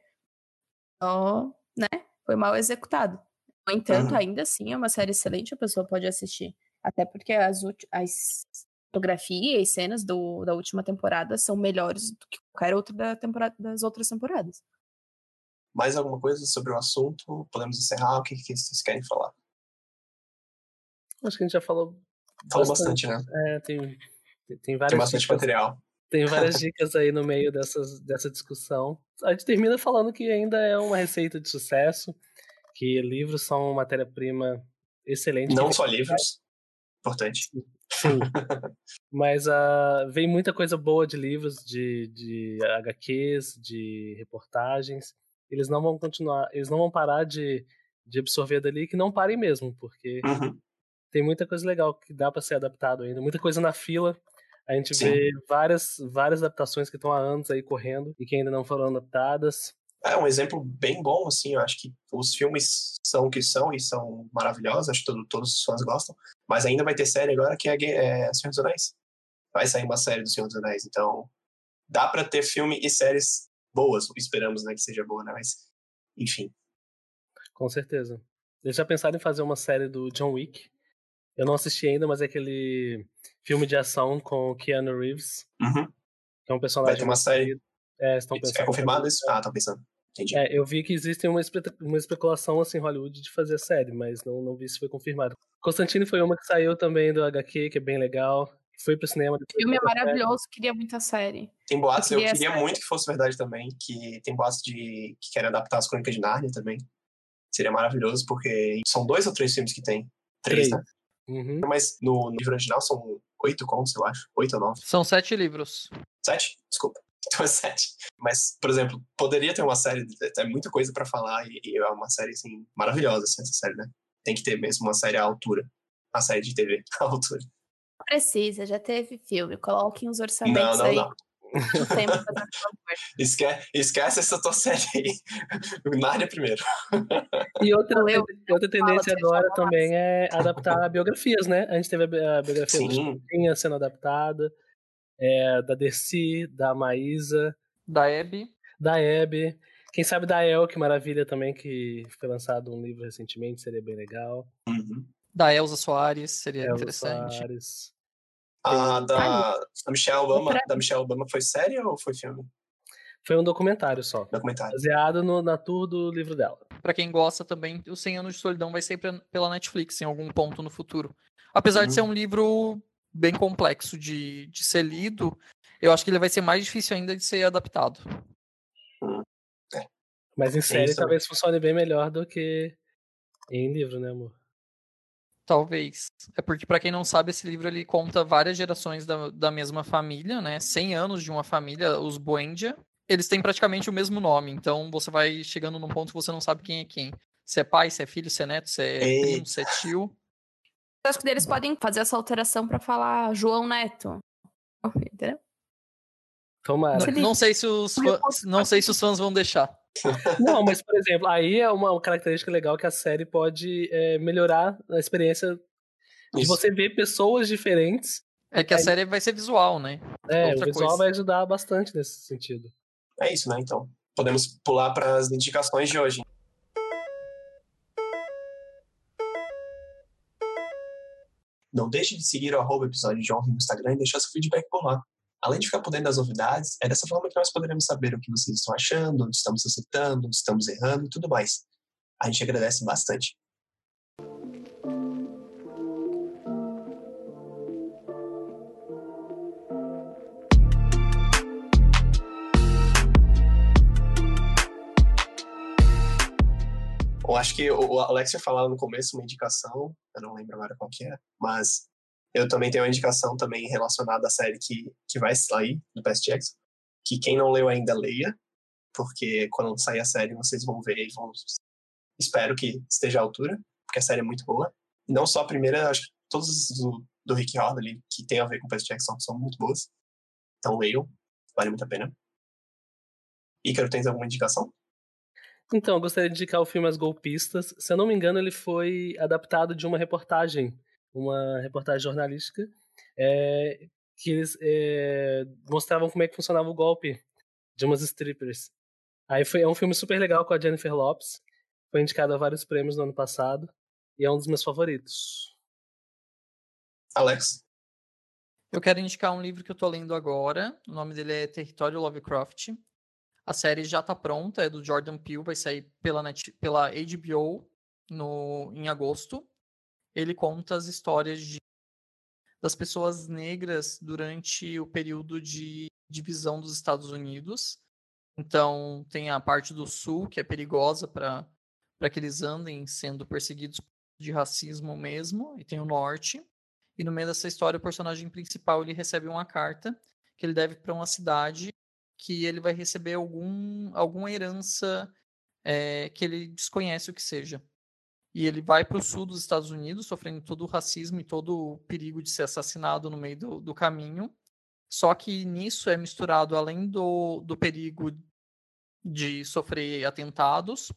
Só, né? Foi mal executado. No entanto, Uhum. ainda assim, é uma série excelente, a pessoa pode assistir. Até porque as, as fotografias e cenas do, da última temporada são melhores do que qualquer outra da temporada, das outras temporadas. Mais alguma coisa sobre o assunto? Podemos encerrar? O que, que vocês querem falar? Acho que a gente já falou. Falou bastante, né? É, tem, tem Tem várias bastante dicas, material. tem várias dicas aí no meio dessas, dessa discussão. A gente termina falando que ainda é uma receita de sucesso, que livros são uma matéria-prima excelente. Não só livros. Importante. Sim. Mas ah, vem muita coisa boa de livros, de, de HQs, de reportagens. Eles não vão continuar, eles não vão parar de, de absorver dali, que não parem mesmo, porque Uhum. tem muita coisa legal que dá para ser adaptado ainda, muita coisa na fila. A gente Sim. vê várias, várias adaptações que estão há anos aí correndo e que ainda não foram adaptadas. É um exemplo bem bom, assim. Eu acho que os filmes são o que são e são maravilhosos. Acho que todo- todos os fãs gostam. Mas ainda vai ter série agora que é, é Senhor dos Anéis. Vai sair uma série do Senhor dos Anéis. Então, dá pra ter filme e séries boas. Esperamos, né, que seja boa, né? Mas, enfim. Com certeza. Eles já pensaram em fazer uma série do John Wick. Eu não assisti ainda, mas é aquele filme de ação com Keanu Reeves, Uhum. que é um personagem. Vai ter uma série. É, estão Isso pensando. é confirmado isso? Ah, tá pensando. Entendi. É, eu vi que existe uma, espe- uma especulação assim em Hollywood de fazer a série, mas não, não vi se foi confirmado. Constantine foi uma que saiu também do HQ, que é bem legal. Foi pro cinema. O filme é pra série. maravilhoso, queria muita série. Tem boatos, eu queria queria essa- muito que fosse verdade também, que tem boatos de que querem adaptar as Crônicas de Nárnia também. Seria maravilhoso, porque são dois ou três filmes que tem? Três, Três. né? Uhum. Mas no livro original são oito contos, eu acho. Oito ou nove. São sete livros. Sete? Desculpa. Então é sete. Mas, por exemplo, poderia ter uma série, é muita coisa pra falar e, e é uma série, assim, maravilhosa, assim, essa série, né? Tem que ter mesmo uma série à altura. Uma série de TV à altura. Não precisa, já teve filme. Coloquem os Não, orçamentos não, aí. não. No tempo, fazendo favor. Esque- esquece essa tua série aí. Nárnia primeiro. E outra, Valeu. outra tendência Fala, agora também é adaptar biografias, né? A gente teve a bi- a biografia do Sim. Chiquinha sendo adaptada, é, da Dercy, da Maísa, Da Abby. da Hebe. Quem sabe da El, que maravilha também, que foi lançado um livro recentemente, seria bem legal. Uhum. Da Elza Soares, seria Elza interessante. Soares. A da, da Michelle Obama, Outra- da Michelle Obama foi série ou foi filme? Foi um documentário só, Documentário. baseado no, na tour do livro dela. Pra quem gosta também, o 100 Anos de Solidão vai sair pra- pela Netflix em algum ponto no futuro. Apesar de Uhum. ser um livro bem complexo de, de ser lido, eu acho que ele vai ser mais difícil ainda de ser adaptado. Mas em série isso também. talvez funcione bem melhor do que em livro, né, amor? Talvez. É porque, pra quem não sabe, esse livro ele conta várias gerações da, da mesma família, né? 100 anos de uma família, os Buendia. Eles têm praticamente o mesmo nome, então você vai chegando num ponto que você não sabe quem é quem. Se é pai, se é filho, se é neto, se é primo, se é tio. Eu acho que eles podem fazer essa alteração pra falar João Neto. Entendeu? Tomara. Felipe, Não sei se os eu fã- posso não sei se os fãs vão deixar. Não, mas, por exemplo, aí é uma característica legal que a série pode é, melhorar a experiência de Isso. você ver pessoas diferentes. É que a Aí- série vai ser visual, né? É, Outra o visual coisa. vai ajudar bastante nesse sentido. É isso, né? Então, podemos pular para as indicações de hoje. Não deixe de seguir o arroba episódio de ontem no Instagram e deixar seu feedback por lá. Além de ficar por dentro das novidades, é dessa forma que nós poderemos saber o que vocês estão achando, onde estamos acertando, onde estamos errando e tudo mais. A gente agradece bastante. Eu acho que o Alex ia falar no começo uma indicação, eu não lembro agora qual que é, mas eu também tenho uma indicação também relacionada à série que, que vai sair do Past Jackson, que quem não leu ainda leia, porque quando sair a série vocês vão ver e vão espero que esteja à altura, porque a série é muito boa. E não só a primeira, acho que todos os do, do Rick Riordan ali que tem a ver com Past Jackson são muito boas. Então leiam, vale muito a pena. Ícaro, tens alguma indicação? Então, eu gostaria de indicar o filme As Golpistas. Se eu não me engano, ele foi adaptado de uma reportagem, uma reportagem jornalística, é, que eles é, mostravam como é que funcionava o golpe de umas strippers. Aí foi, é um filme super legal com a Jennifer Lopes. Foi indicado a vários prêmios no ano passado. E é um dos meus favoritos. Alex? Eu quero indicar um livro que eu tô lendo agora. O nome dele é Território Lovecraft. A série já tá pronta, é do Jordan Peele, vai sair pela, Net, pela HBO no, em agosto. Ele conta as histórias de, das pessoas negras durante o período de divisão dos Estados Unidos. Então, tem a parte do sul, que é perigosa para que eles andem sendo perseguidos de racismo mesmo, e tem o norte. E no meio dessa história, o personagem principal ele recebe uma carta que ele deve para uma cidade que ele vai receber algum, alguma herança é, que ele desconhece o que seja. E ele vai para o sul dos Estados Unidos, sofrendo todo o racismo e todo o perigo de ser assassinado no meio do, do caminho. Só que nisso é misturado, além do, do perigo de sofrer atentados,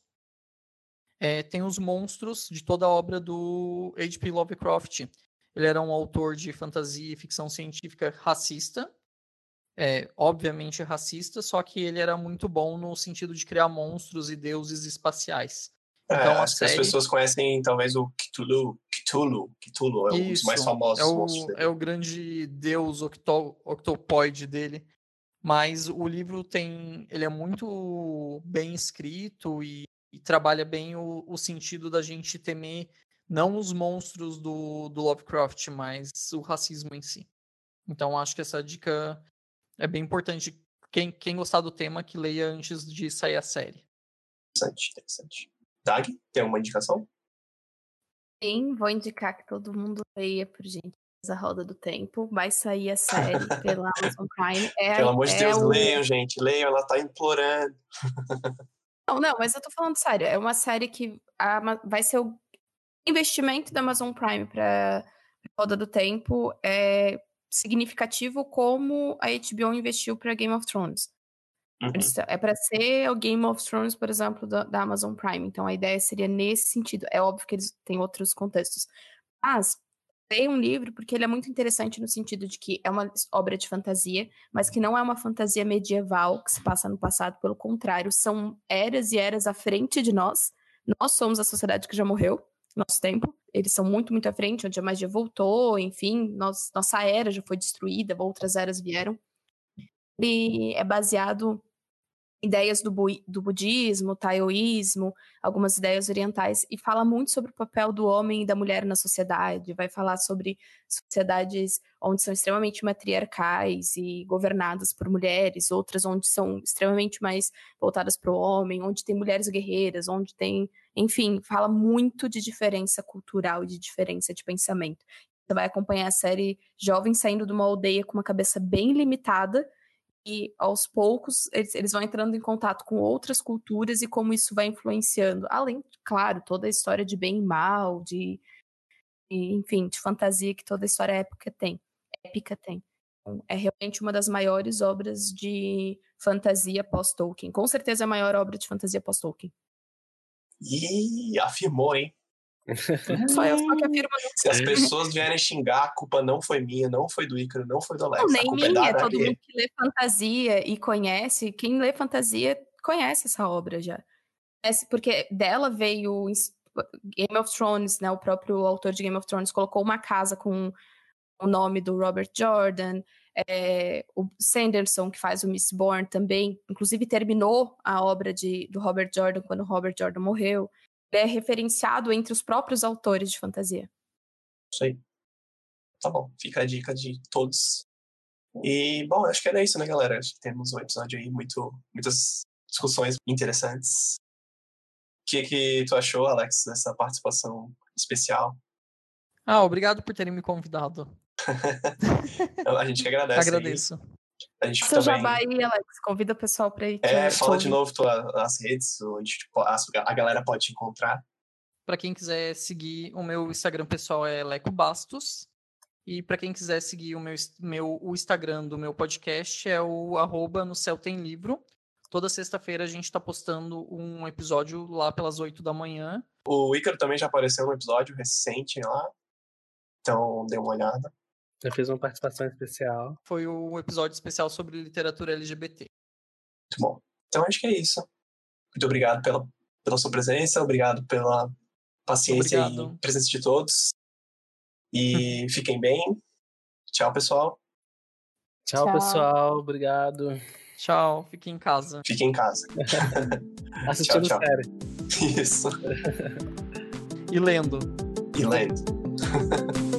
é, tem os monstros de toda a obra do H.P. Lovecraft. Ele era um autor de fantasia e ficção científica racista, é, obviamente racista, só que ele era muito bom no sentido de criar monstros e deuses espaciais. É, Então, a acho que as série- pessoas conhecem talvez o Cthulhu, Cthulhu. Cthulhu é um dos mais famosos é o, é o grande deus octo, octopoide dele. Mas o livro tem. Ele é muito bem escrito e, e trabalha bem o, o sentido da gente temer não os monstros do, do Lovecraft, mas o racismo em si. Então acho que essa dica é bem importante. Quem, quem gostar do tema, que leia antes de sair a série. Interessante, interessante. Dag, tem alguma indicação? Sim, vou indicar que todo mundo leia por gente a Roda do Tempo. Vai sair a série pela Amazon Prime. É, Pelo amor de é Deus, o- leiam, gente. Leiam, ela tá implorando. Não, não, mas eu tô falando sério. É uma série que a vai ser o investimento da Amazon Prime para Roda do Tempo é significativo como a HBO investiu para Game of Thrones. Uhum. É para ser o Game of Thrones, por exemplo, da, da Amazon Prime. Então a ideia seria nesse sentido. É óbvio que eles têm outros contextos. Mas leia um livro porque ele é muito interessante no sentido de que é uma obra de fantasia, mas que não é uma fantasia medieval que se passa no passado. Pelo contrário, são eras e eras à frente de nós. Nós somos a sociedade que já morreu, nosso tempo. Eles são muito, muito à frente, onde a magia voltou, enfim, nós- nossa era já foi destruída, outras eras vieram. Ele é baseado ideias do, do budismo, taoísmo, algumas ideias orientais, e fala muito sobre o papel do homem e da mulher na sociedade. Vai falar sobre sociedades onde são extremamente matriarcais e governadas por mulheres, outras onde são extremamente mais voltadas para o homem, onde tem mulheres guerreiras, onde tem enfim, fala muito de diferença cultural e de diferença de pensamento. Você vai acompanhar a série jovens saindo de uma aldeia com uma cabeça bem limitada e aos poucos eles, eles vão entrando em contato com outras culturas e como isso vai influenciando. Além, claro, toda a história de bem e mal, de, enfim, de fantasia que toda a história épica tem. Épica tem. Então, é realmente uma das maiores obras de fantasia pós-Tolkien. Com certeza é a maior obra de fantasia pós-Tolkien. Ih, afirmou, hein? Só eu só que afirmo Se as pessoas vierem xingar, a culpa não foi minha, não foi do Ícaro, não foi do Alex. Não, nem é minha, da todo mundo que lê fantasia e conhece, quem lê fantasia conhece essa obra já. Porque dela veio Game of Thrones, né? O próprio autor de Game of Thrones colocou uma casa com o nome do Robert Jordan, é, o Sanderson, que faz o Mistborn também, inclusive terminou a obra de, do Robert Jordan quando o Robert Jordan morreu. Ele é referenciado entre os próprios autores de fantasia. Isso aí. Tá bom, fica a dica de todos. E, bom, acho que era isso, né, galera? Acho que temos um episódio aí muito, muitas discussões interessantes. O que, que tu achou, Alex, dessa participação especial? Ah, obrigado por terem me convidado. A gente que agradece. aí. A gente Seu também... jabá aí, Alex, convida o pessoal para ir. É, fala de novo tua, as redes onde tipo, a, a galera pode te encontrar. Para quem quiser seguir, o meu Instagram pessoal é Leco Bastos. E para quem quiser seguir o meu, meu, o Instagram do meu podcast é o arroba no céu tem livro. Toda sexta-feira a gente está postando um episódio lá pelas 8 da manhã. O Ícaro também já apareceu num episódio recente lá. Então, dê uma olhada. Eu fiz uma participação especial. Foi o episódio especial sobre literatura LGBT. Muito bom. Então, acho que é isso. Muito obrigado pela, pela sua presença, obrigado pela paciência Obrigado. e presença de todos. E fiquem bem. Tchau, pessoal. Tchau, Tchau. pessoal. Obrigado. Tchau, fique em casa. Fiquem em casa. Assistindo tchau. série. Isso. E lendo. E lendo.